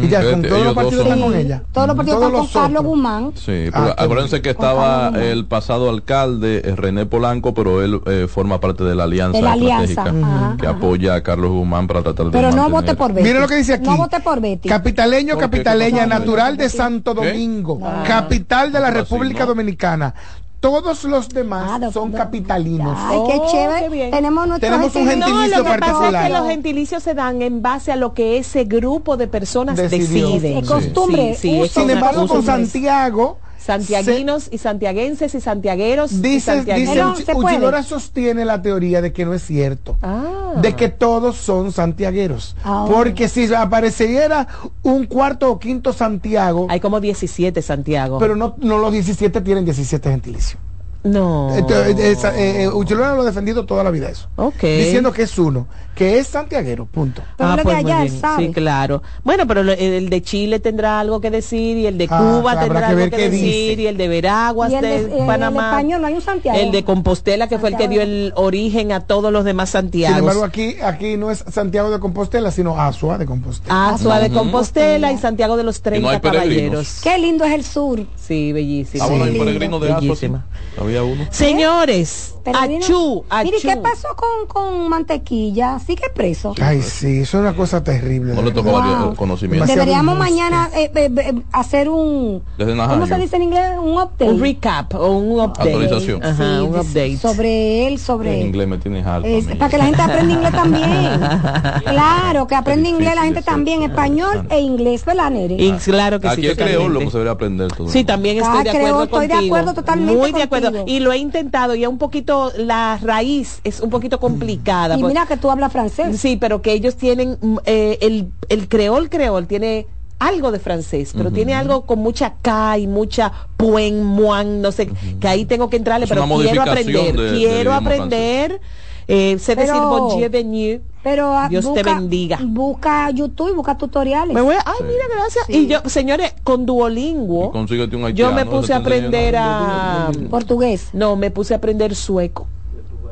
Y ya con todos los partidos están con ella. Todos los partidos están con los Carlos. Guzmán. Sí, Ah, acuérdense que Con estaba el pasado alcalde eh, René Polanco, pero él eh, forma parte de la alianza De la alianza, estratégica que apoya a Carlos Guzmán para tratar de Pero no vote por Betty. Mira lo que dice aquí. No vote por Betty. Capitaleño, capitaleña, natural de Santo. Domingo, Ah. capital de la ¿Cómo así, República? Dominicana. Todos los demás Ah, son capitalinos. Ay, qué Oh, chévere. qué bien. Tenemos nuestro Tenemos un gentilicio. No, lo que pasa es que los gentilicios se dan en base a lo que ese grupo de personas Decidió. deciden. Es costumbre, Sí, sí, Sin embargo, con. Santiago, Santiaguinos y santiaguenses y santiagueros y dice, santiagueros. dice. Uchilora sostiene la teoría de que no es cierto. Ah. De que todos son santiagueros. Ah. Porque si apareciera un cuarto o quinto Santiago, Hay como 17 Santiago. pero no, no los 17 tienen 17 gentilicios. No. Entonces, eh, eh, eh, Uchilora lo ha defendido toda la vida eso. Ok. Diciendo que es uno, que es santiaguero, punto. Pero Ah, lo de pues muy allá, sabe. Sí, claro. Bueno, pero el de Chile tendrá algo que decir y el de Ah, Cuba tendrá que algo que decir dice. y el de Veraguas Y el de, de- eh, Panamá. el español, no hay un Santiago. El de Compostela que fue el que dio el origen a todos los demás Sin Santiago. embargo, aquí, aquí no es Santiago de Compostela, sino Asua de Compostela. Asua de Ujú. Compostela y Santiago de los Y 30 no hay peregrinos. caballeros. Qué lindo es el sur. Sí, bellísimo. Ah, bueno, lindo. peregrino de sí. Bellísima. Había uno. Señores, Peregrino. achú, achú. Mire, ¿qué pasó con, con Mantequilla? ¿Sigue preso? Ay, sí, eso es una cosa terrible. No le tocó Wow. varios conocimientos. Deberíamos mañana eh, eh, eh, hacer un... Desde ¿Cómo se dice en inglés? Un update. Un recap o un update. Actualización. Ajá, Sí, un update. Sobre él, En sobre... inglés me tienes harto. Es, para que la gente aprenda inglés también. <laughs> Claro, que aprenda Difícil inglés la gente también, sí, español e inglés, ¿verdad, Nere? Y claro que Aquí sí. es creol totalmente. lo que se debería aprender todo. el Sí, también Ah, estoy de creo, acuerdo estoy de contigo. acuerdo totalmente Muy de acuerdo. Y lo he intentado y es un poquito, la raíz es un poquito complicada. Y pues- mira que tú hablas francés. Sí, pero que ellos tienen, mm, eh, el, el creol creol tiene algo de francés, pero tiene algo con mucha K y mucha puen, muan, no sé, que ahí tengo que entrarle, Es pero quiero aprender, de- quiero aprender, eh, sé decir Pero- bon Dieu venu. Pero ah, Dios te bendiga. Busca YouTube y busca tutoriales. Me voy a- ay, mira, gracias. Y yo, señores, con Duolingo, Consíguete un yo me puse a aprender a... Portugués. No, me puse a aprender sueco.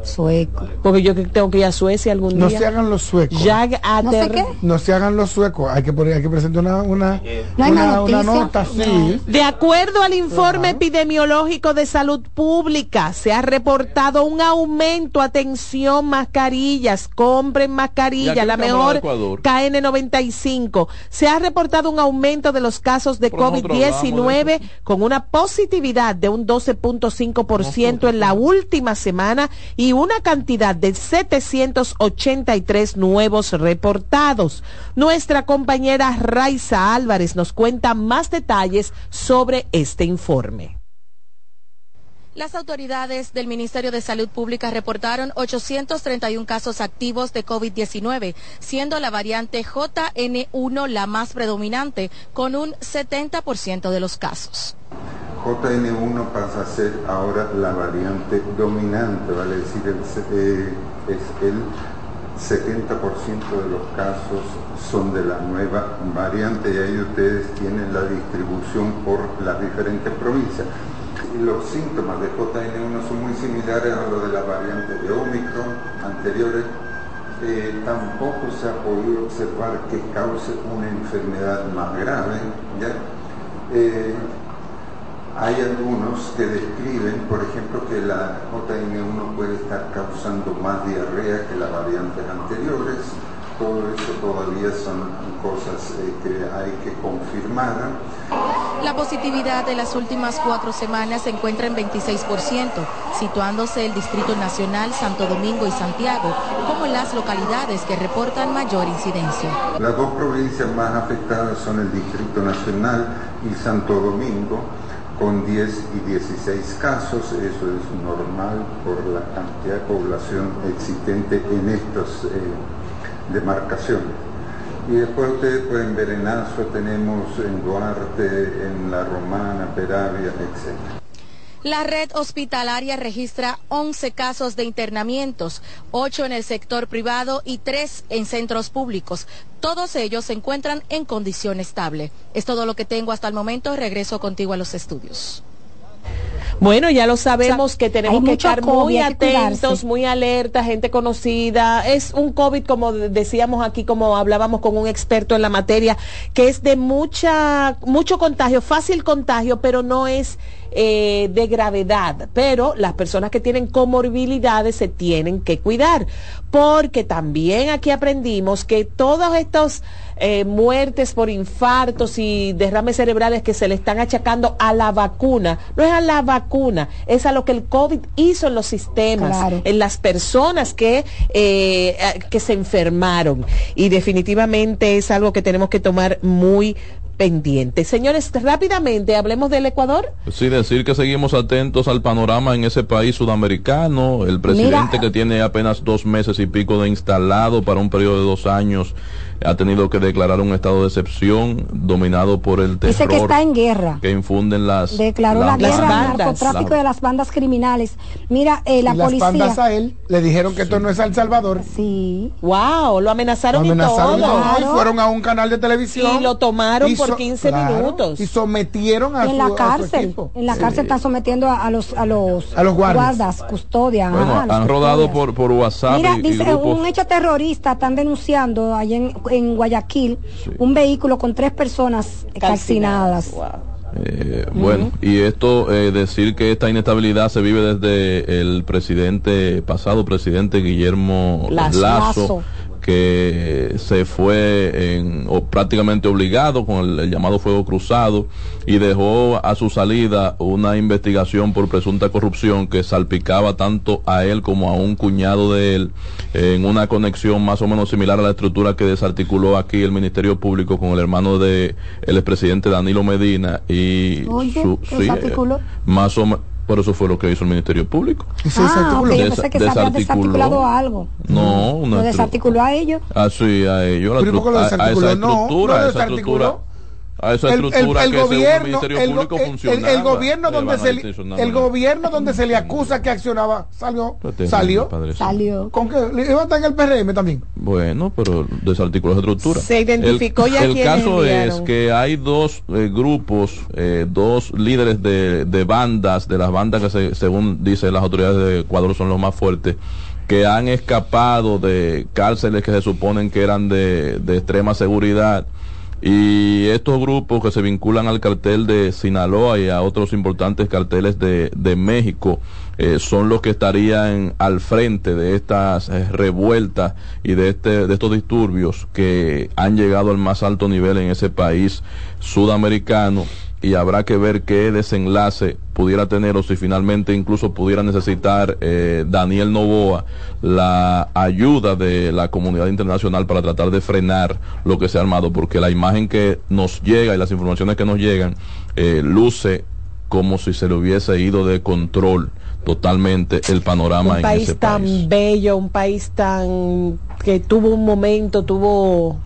Sueco. Porque yo que tengo que ir a Suecia algún No día. se hagan los suecos. Ya No sé. No se hagan los suecos. Hay que poner, hay que presentar una, una, No una, nota, sí. De acuerdo al informe epidemiológico de salud pública, se ha reportado un aumento, atención, mascarillas, compren ¿Y a mascarillas, la mejor en Ecuador? KN95. Se ha reportado un aumento de los casos de Pero nosotros COVID-19 con una positividad de un 12.5% en la última semana y una cantidad de 783 nuevos reportados. Nuestra compañera Raiza Álvarez nos cuenta más detalles sobre este informe. Las autoridades del Ministerio de Salud Pública reportaron 831 casos activos de COVID-19, siendo la variante JN1 la más predominante, con un 70% de los casos. JN1 pasa a ser ahora la variante dominante, vale decir, el, eh, es el 70% de los casos son de la nueva variante y ahí ustedes tienen la distribución por las diferentes provincias los síntomas de JN1 son muy similares a los de las variantes de Omicron anteriores. Eh, tampoco se ha podido observar que cause una enfermedad más grave. Eh, hay algunos que describen, por ejemplo, que la JN1 puede estar causando más diarrea que las variantes anteriores. Todo eso todavía son cosas eh, que hay que confirmar. La positividad de las últimas cuatro semanas se encuentra en 26%, situándose el Distrito Nacional, Santo Domingo y Santiago como las localidades que reportan mayor incidencia. Las dos provincias más afectadas son el Distrito Nacional y Santo Domingo con 10 y 16 casos, eso es normal por la cantidad de población existente en estas eh, demarcaciones. Y después ustedes en Azo, tenemos en Duarte, en La Romana, Peravia, etc. La red hospitalaria registra 11 casos de internamientos, 8 en el sector privado y 3 en centros públicos. Todos ellos se encuentran en condición estable. Es todo lo que tengo hasta el momento. Regreso contigo a los estudios. Bueno, ya lo sabemos que tenemos que estar muy atentos, muy alerta, gente conocida. Es un COVID, como decíamos aquí, como hablábamos con un experto en la materia, que es de mucha, mucho contagio, fácil contagio, pero no es eh, de gravedad. Pero las personas que tienen comorbilidades se tienen que cuidar, porque también aquí aprendimos que todos estos eh, muertes por infartos y derrames cerebrales que se le están achacando a la vacuna. No es a la vacuna, es a lo que el COVID hizo en los sistemas, en las personas que, eh, que se enfermaron. Y definitivamente es algo que tenemos que tomar muy pendiente. Señores, rápidamente hablemos del Ecuador. Sí, decir que seguimos atentos al panorama en ese país sudamericano. El presidente que tiene apenas dos meses y pico de instalado para un periodo de dos años ha tenido que declarar un estado de excepción dominado por el terror. Dice que está en guerra. Que infunden las. Declaró la guerra al narcotráfico de las bandas criminales. Mira, eh, la policía. Las bandas a él le dijeron que esto no es El Salvador. Sí. Wow, lo amenazaron, lo amenazaron y todo. Y fueron a un canal de televisión. Y lo tomaron por 15 minutos. Y sometieron a, en su, la cárcel. En la cárcel están sometiendo a, los a los, a los guardas, guardas custodias. Bueno, han rodado por, por WhatsApp. Mira, y, dice, y grupos. un hecho terrorista están denunciando allá en, en Guayaquil un vehículo con tres personas calcinadas. Eh, Bueno, y esto, eh, decir que esta inestabilidad se vive desde el presidente, pasado presidente Guillermo Lazo. Lazo, que se fue en, o prácticamente obligado con el, el llamado fuego cruzado y dejó a su salida una investigación por presunta corrupción que salpicaba tanto a él como a un cuñado de él en una conexión más o menos similar a la estructura que desarticuló aquí el Ministerio Público con el hermano de el expresidente Danilo Medina y Oye, su, sí, eh, desarticuló. más o menos por eso fue lo que hizo el Ministerio Público. Ah, ok, yo pensé que se había desarticulado algo. No, una Lo desarticuló a ellos. Ah, sí, a ellos. La Pero ¿y por qué lo estru- a- a, esa? No, estructura, no lo a esa estructura. A esa El, el- estructura el que según el gobierno, Ministerio el, go- Público funcionaba. el gobierno donde se le, el no. gobierno donde se le acusa que accionaba salió salió padre, sí. Salió. con que le iba a estar en el PRM también. Bueno, pero desarticuló esa estructura. Se identificó el, ya El caso es que hay dos eh, grupos, eh, dos líderes de, de bandas, de las bandas que se- según dicen las autoridades de Ecuador son los más fuertes, que han escapado de cárceles que se suponen que eran de, de extrema seguridad. Y estos grupos que se vinculan al cartel de Sinaloa y a otros importantes carteles de, de México eh, son los que estarían al frente de estas eh, revueltas y de, este, de estos disturbios que han llegado al más alto nivel en ese país sudamericano y habrá que ver qué desenlace pudiera tener o si finalmente incluso pudiera necesitar eh, Daniel Novoa la ayuda de la comunidad internacional para tratar de frenar lo que se ha armado porque la imagen que nos llega y las informaciones que nos llegan eh, luce como si se le hubiese ido de control totalmente el panorama un en país ese tan bello, un país tan que tuvo un momento, tuvo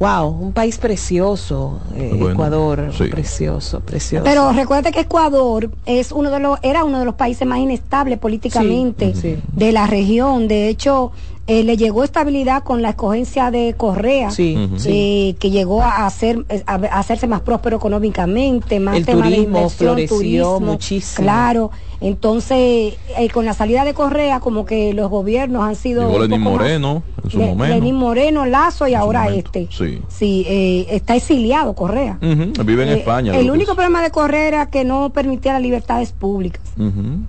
wow, un país precioso, eh, Bueno, Ecuador, sí. precioso, precioso. Pero recuerde que Ecuador es uno de los, era uno de los países más inestables políticamente Sí, sí. de la región. De hecho, eh, le llegó estabilidad con la escogencia de Correa, Sí, eh, sí. que llegó a, hacer, a, hacerse más próspero económicamente, más El tema de turismo inversión, floreció turismo, muchísimo. Claro, entonces eh, con la salida de Correa, como que los gobiernos han sido Llegó Lenín más- Moreno en su Le- momento. Lenín Moreno, Lazo y ahora este. Sí. Sí, eh, está exiliado Correa. Vive en Eh, España. El único problema de Correa era que no permitía las libertades públicas,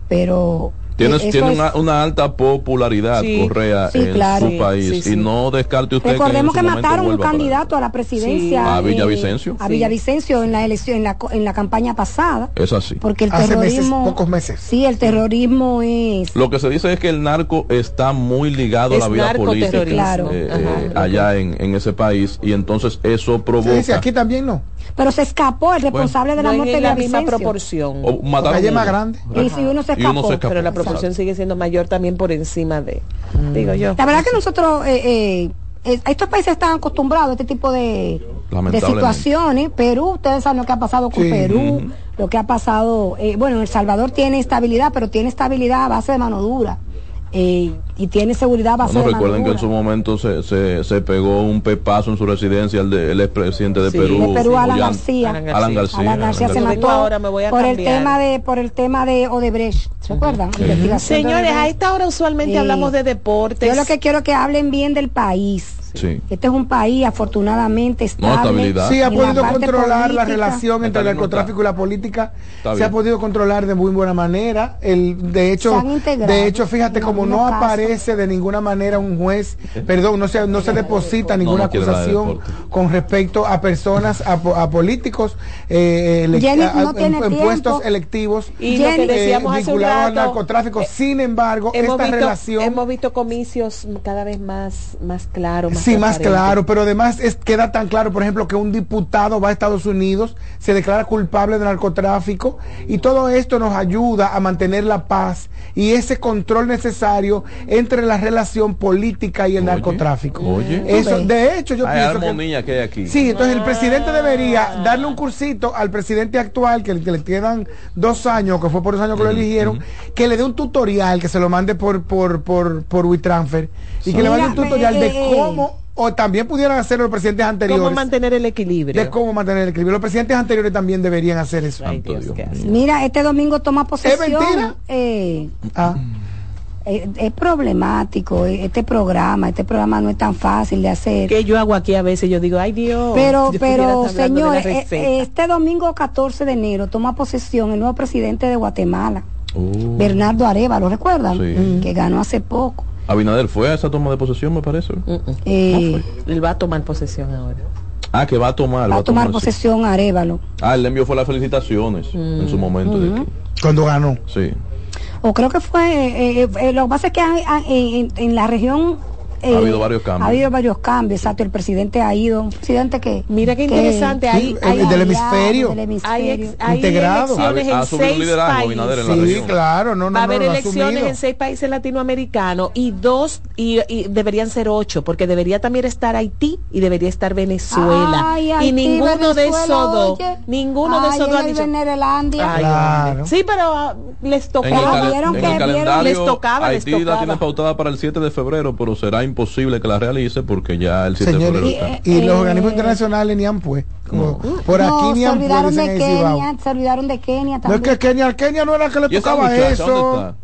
pero Tiene, eh, tiene es- una, una alta popularidad Sí, Correa sí, en claro. su Sí, país sí, sí. y no descarte usted recordemos que, que, mataron un candidato a la presidencia Sí. A eh, Villavicencio. a Sí. Villavicencio en la elección en la, co- en la campaña pasada, Es así. porque el Hace meses, terrorismo pocos meses. Sí, el terrorismo es Lo que se dice es que el narco está muy ligado a la Es vida política. Claro. eh, Ajá. eh, allá en, en ese país y entonces eso provoca Sí, sí, aquí también no. Pero se escapó el responsable de la No muerte en de la misma proporción. O mataron calle más grande. Y si uno se Y uno escapó. se escapó. Pero la proporción sigue siendo mayor también por encima de, digo yo. La verdad que nosotros, eh, eh, estos países están acostumbrados a este tipo de, de situaciones. Perú, ustedes saben lo que ha pasado con Sí. Perú, lo que ha pasado, eh, bueno, El Salvador tiene estabilidad, pero tiene estabilidad a base de mano dura. Eh, y tiene seguridad a base Bueno, recuerden que en su momento se, se, se pegó un pepazo en su residencia el, de, el expresidente de Sí. Perú, De Perú, Alan García. Alan García. Alan García se Alan mató ahora, me voy a por el tema de por el tema de Odebrecht, ¿se acuerdan? Señores, a esta hora usualmente hablamos de deportes. Yo lo que quiero es que hablen bien del país. Sí. Este es un país afortunadamente estable. estabilidad. Sí, ha la podido controlar la relación entre el narcotráfico y la política. Está Se bien. ha podido controlar de muy buena manera. El, de hecho, de hecho, fíjate, como no aparece de ninguna manera un juez, perdón, no se, no se deposita ninguna no acusación con respecto a personas, a, po- a políticos, eh, Jenny a- no en- tiene en, tiempo. puestos electivos Y lo que eh, decíamos vinculados al narcotráfico. Sin embargo, esta visto, relación hemos visto comicios cada vez más, más claros. Sí, más claro, pero además es, queda tan claro, por ejemplo, que un diputado va a Estados Unidos, se declara culpable de narcotráfico y todo esto nos ayuda a mantener la paz y ese control necesario entre la relación política y el narcotráfico. Oye. Eso, de hecho, yo Hay pienso que armonía que hay aquí. Sí, entonces el presidente debería darle un cursito al presidente actual, que, que le quedan dos años, que fue por dos años que lo eligieron, que le dé un tutorial, que se lo mande por por por, por WeTransfer, y que le mande un tutorial de eh, cómo, o también pudieran hacerlo los presidentes anteriores, ¿Cómo mantener el equilibrio? de cómo mantener el equilibrio. Los presidentes anteriores también deberían hacer eso. Mira, este domingo toma posesión. mentira? eh, Ah. eh, es problemático este programa. Este programa no es tan fácil de hacer. Que yo hago aquí a veces, yo digo, ay Dios. Pero, pero, eh, este domingo 14 de enero toma posesión el nuevo presidente de Guatemala, Bernardo Areva, ¿lo recuerdan? Sí. Que ganó hace poco. Abinader fue a esa toma de posesión, me parece. Eh, Él va a tomar posesión ahora. Ah, que va a tomar. va a tomar sí. posesión Arevalo. Ah, él le envió fue las felicitaciones en su momento. de Ujú. que- Cuando ganó. Sí. O creo que fue, eh, eh, eh, lo que pasa es que hay- hay- en, en- en la región... eh, Ha habido varios cambios. Ha habido varios cambios, exacto. El presidente ha ido, un presidente que... Mira qué que- interesante, hay, Sí, hay, el del hemisferio. del hay, hemisferio. ex- hay Integrado. elecciones Ha- ha en subido seis liderazgo Abinader en la países. Sí, claro, no, no, Va a no, haber ha elecciones asumido. en seis países latinoamericanos y dos, y, y deberían ser ocho, porque debería también estar Haití y debería estar Venezuela. Ay, y Haití, ninguno de Venezuela, esos dos, ninguno de esos dos han dicho. Ay, Claro. Sí, pero ah, les En el, tocaba. en que- el calendario, les tocaba, les Haití la tocaba. tiene pautada para el 7 de febrero, pero será imposible que la realice porque ya el 7 de Señores, febrero y, está. y los Eh, organismos internacionales ni han pues. Como, Por no, aquí ni se han pues, olvidaron de. Kenia, se olvidaron de Kenia No es también. que Kenia, Kenia no era que le ¿Y esa tocaba muchacha eso.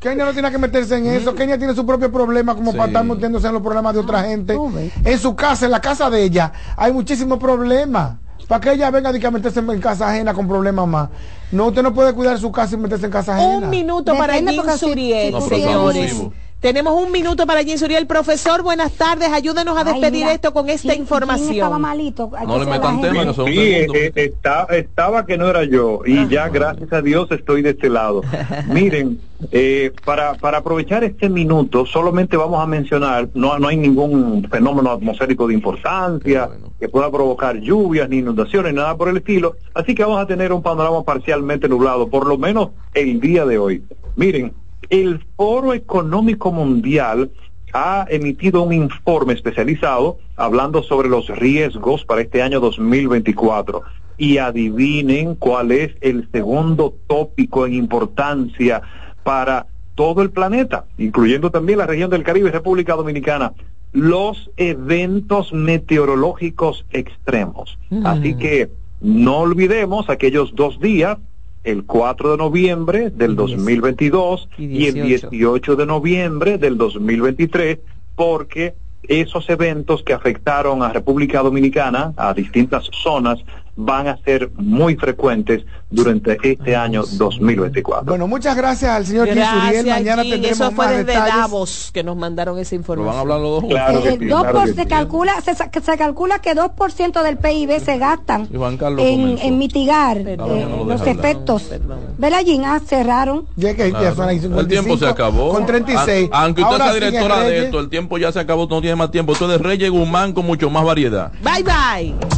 Kenia no tiene que meterse en eso. Kenia tiene su propio problema como Sí. para estar metiéndose en los problemas de otra gente. tú ves. En su casa, en la casa de ella, hay muchísimos problemas. Para que ella venga de que a meterse en casa ajena con problemas más. No, usted no puede cuidar su casa y meterse en casa ajena. Un minuto para Jim Suriel, No, señores. Tenemos un minuto para Jim Suriel. Profesor, buenas tardes. Ayúdenos a Ay, despedir mira, esto con esta Jim estaba información. malito. No le metan tema, Sí, segundo. eh, está- estaba que no era yo y ya gracias a Dios estoy de este lado. <laughs> Miren, eh, para, para aprovechar este minuto solamente vamos a mencionar, no, no hay ningún fenómeno atmosférico de importancia, que pueda provocar lluvias, ni inundaciones, nada por el estilo. Así que vamos a tener un panorama parcialmente nublado, por lo menos el día de hoy. Miren, el Foro Económico Mundial ha emitido un informe especializado hablando sobre los riesgos para este año 2024. Y adivinen cuál es el segundo tópico en importancia para todo el planeta, incluyendo también la región del Caribe y República Dominicana, los eventos meteorológicos extremos. Mm. Así que no olvidemos aquellos dos días, el 4 de noviembre del 2022 y, el 18 de noviembre del 2023, porque esos eventos que afectaron a República Dominicana, a distintas zonas, van a ser muy frecuentes durante este año 2024. Bueno, muchas gracias al señor Gracias, Uriel. Mañana tendremos Eso fue más desde detalles. Davos que nos mandaron esa información. Van a hablar los dos Claro que 2 claro por- que se sí. calcula se, se calcula que 2% del PIB se gastan en, mitigar eh, no lo los efectos. ¿Verdad, Gin? Ah, cerraron. Ya que ya son ahí El tiempo 55, se acabó. Con 36. A- aunque usted Ahora sea directora de esto, el tiempo ya se acabó, no tiene más tiempo. Usted es Reyes Guzmán con mucho más variedad. Bye bye.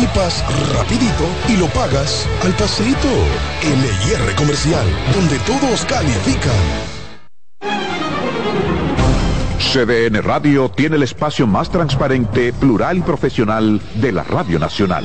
equipas rapidito y lo pagas al paseito. LIR Comercial, donde todos califican. CDN Radio tiene el espacio más transparente, plural y profesional de la Radio Nacional.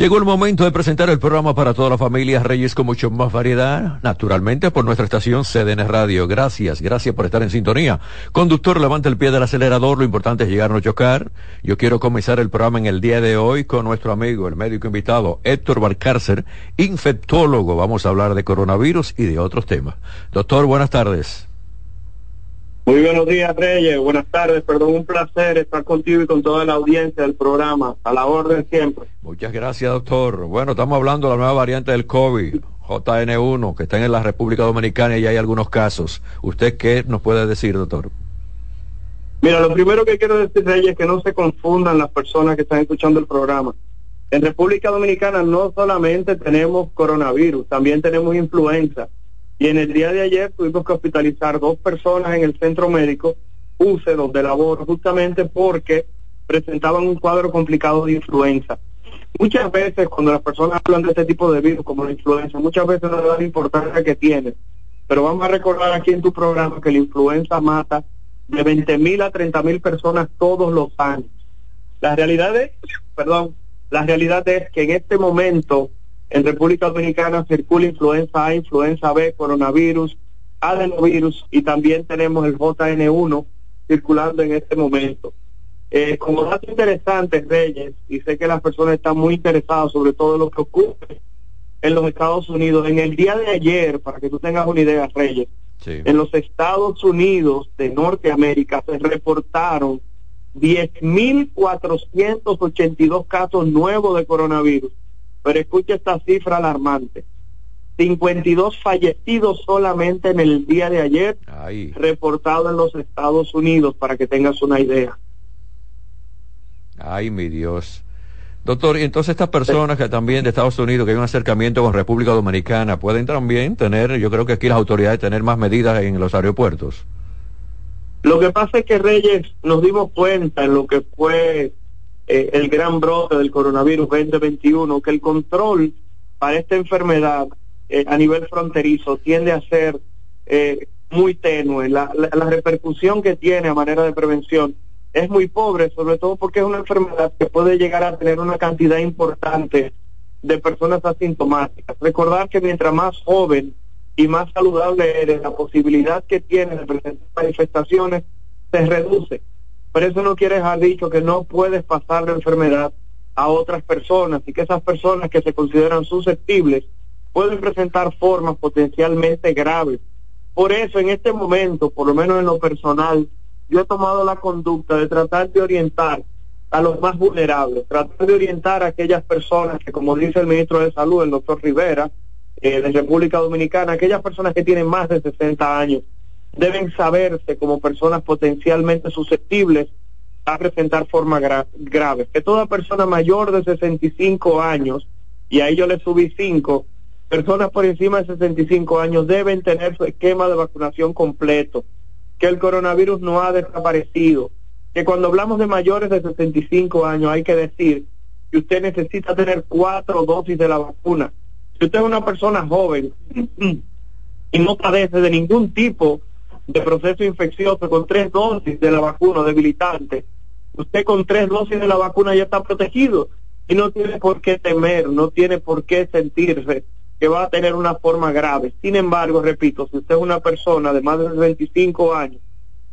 Llegó el momento de presentar el programa para toda la familia Reyes con mucho más variedad, naturalmente por nuestra estación CDN Radio. Gracias, gracias por estar en sintonía. Conductor, levanta el pie del acelerador, lo importante es llegar a no chocar. Yo quiero comenzar el programa en el día de hoy con nuestro amigo, el médico invitado Héctor Barcárcer, infectólogo. Vamos a hablar de coronavirus y de otros temas. Doctor, buenas tardes. Muy buenos días, Reyes. Buenas tardes. Perdón, un placer estar contigo y con toda la audiencia del programa. A la orden siempre. Muchas gracias, doctor. Bueno, estamos hablando de la nueva variante del COVID, JN1, que está en la República Dominicana y hay algunos casos. ¿Usted qué nos puede decir, doctor? Mira, lo primero que quiero decir, Reyes, es que no se confundan las personas que están escuchando el programa. En República Dominicana no solamente tenemos coronavirus, también tenemos influenza. Y en el día de ayer tuvimos que hospitalizar dos personas en el centro médico, UCE, donde laboro, justamente porque presentaban un cuadro complicado de influenza. Muchas veces cuando las personas hablan de este tipo de virus como la influenza, muchas veces no le dan la importancia que tiene. Pero vamos a recordar aquí en tu programa que la influenza mata de 20 mil a 30 mil personas todos los años. La realidad es, perdón, la realidad es que en este momento en República Dominicana circula influenza A, influenza B, coronavirus, adenovirus y también tenemos el JN1 circulando en este momento. Eh, como dato interesante, Reyes, y sé que las personas están muy interesadas sobre todo lo que ocurre en los Estados Unidos. En el día de ayer, para que tú tengas una idea, Reyes, en los Estados Unidos de Norteamérica se reportaron 10.482 casos nuevos de coronavirus pero escucha esta cifra alarmante. 52 fallecidos solamente en el día de ayer, reportado en los Estados Unidos, para que tengas una idea. Ay, mi Dios. Doctor, y entonces estas personas que también de Estados Unidos, que hay un acercamiento con República Dominicana, pueden también tener, yo creo que aquí las autoridades tener más medidas en los aeropuertos. Lo que pasa es que Reyes nos dimos cuenta en lo que fue eh, el gran brote del coronavirus 2021, que el control para esta enfermedad eh, a nivel fronterizo tiende a ser eh, muy tenue. La, la, repercusión que tiene a manera de prevención es muy pobre, sobre todo porque es una enfermedad que puede llegar a tener una cantidad importante de personas asintomáticas. Recordar que mientras más joven y más saludable eres, la posibilidad que tienes de presentar manifestaciones se reduce. Pero eso no quiere dejar dicho que no puedes pasar la enfermedad a otras personas y que esas personas que se consideran susceptibles pueden presentar formas potencialmente graves. Por eso en este momento, por lo menos en lo personal, yo he tomado la conducta de tratar de orientar a los más vulnerables, tratar de orientar a aquellas personas que, como dice el ministro de Salud, el doctor Rivera, eh, de República Dominicana, aquellas personas que tienen más de 60 años, deben saberse como personas potencialmente susceptibles a presentar formas graves. Que toda persona mayor de 65 años, y ahí yo le subí 5, personas por encima de 65 años deben tener su esquema de vacunación completo, que el coronavirus no ha desaparecido, que cuando hablamos de mayores de 65 años hay que decir que usted necesita tener cuatro dosis de la vacuna. Si usted es una persona joven <clears throat> y no padece de ningún tipo de proceso infeccioso con tres dosis de la vacuna debilitante, usted con tres dosis de la vacuna ya está protegido y no tiene por qué temer, no tiene por qué sentirse que va a tener una forma grave. Sin embargo, repito, si usted es una persona de más de 25 años,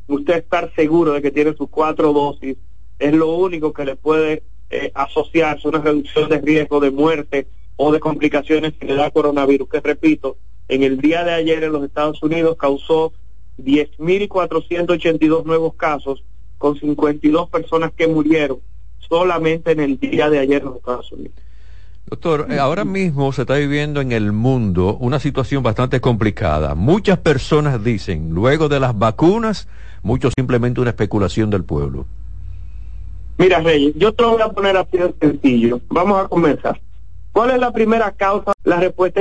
usted estar seguro de que tiene sus cuatro dosis es lo único que le puede eh, asociarse una reducción de riesgo de muerte o de complicaciones que le da coronavirus, que repito, en el día de ayer en los Estados Unidos causó 10.482 nuevos casos con 52 personas que murieron solamente en el día de ayer en los Estados Unidos. Doctor, eh, ahora mismo se está viviendo en el mundo una situación bastante complicada. Muchas personas dicen, luego de las vacunas, mucho simplemente una especulación del pueblo. Mira, Reyes, yo te lo voy a poner así de sencillo. Vamos a comenzar. ¿Cuál es la primera causa? La respuesta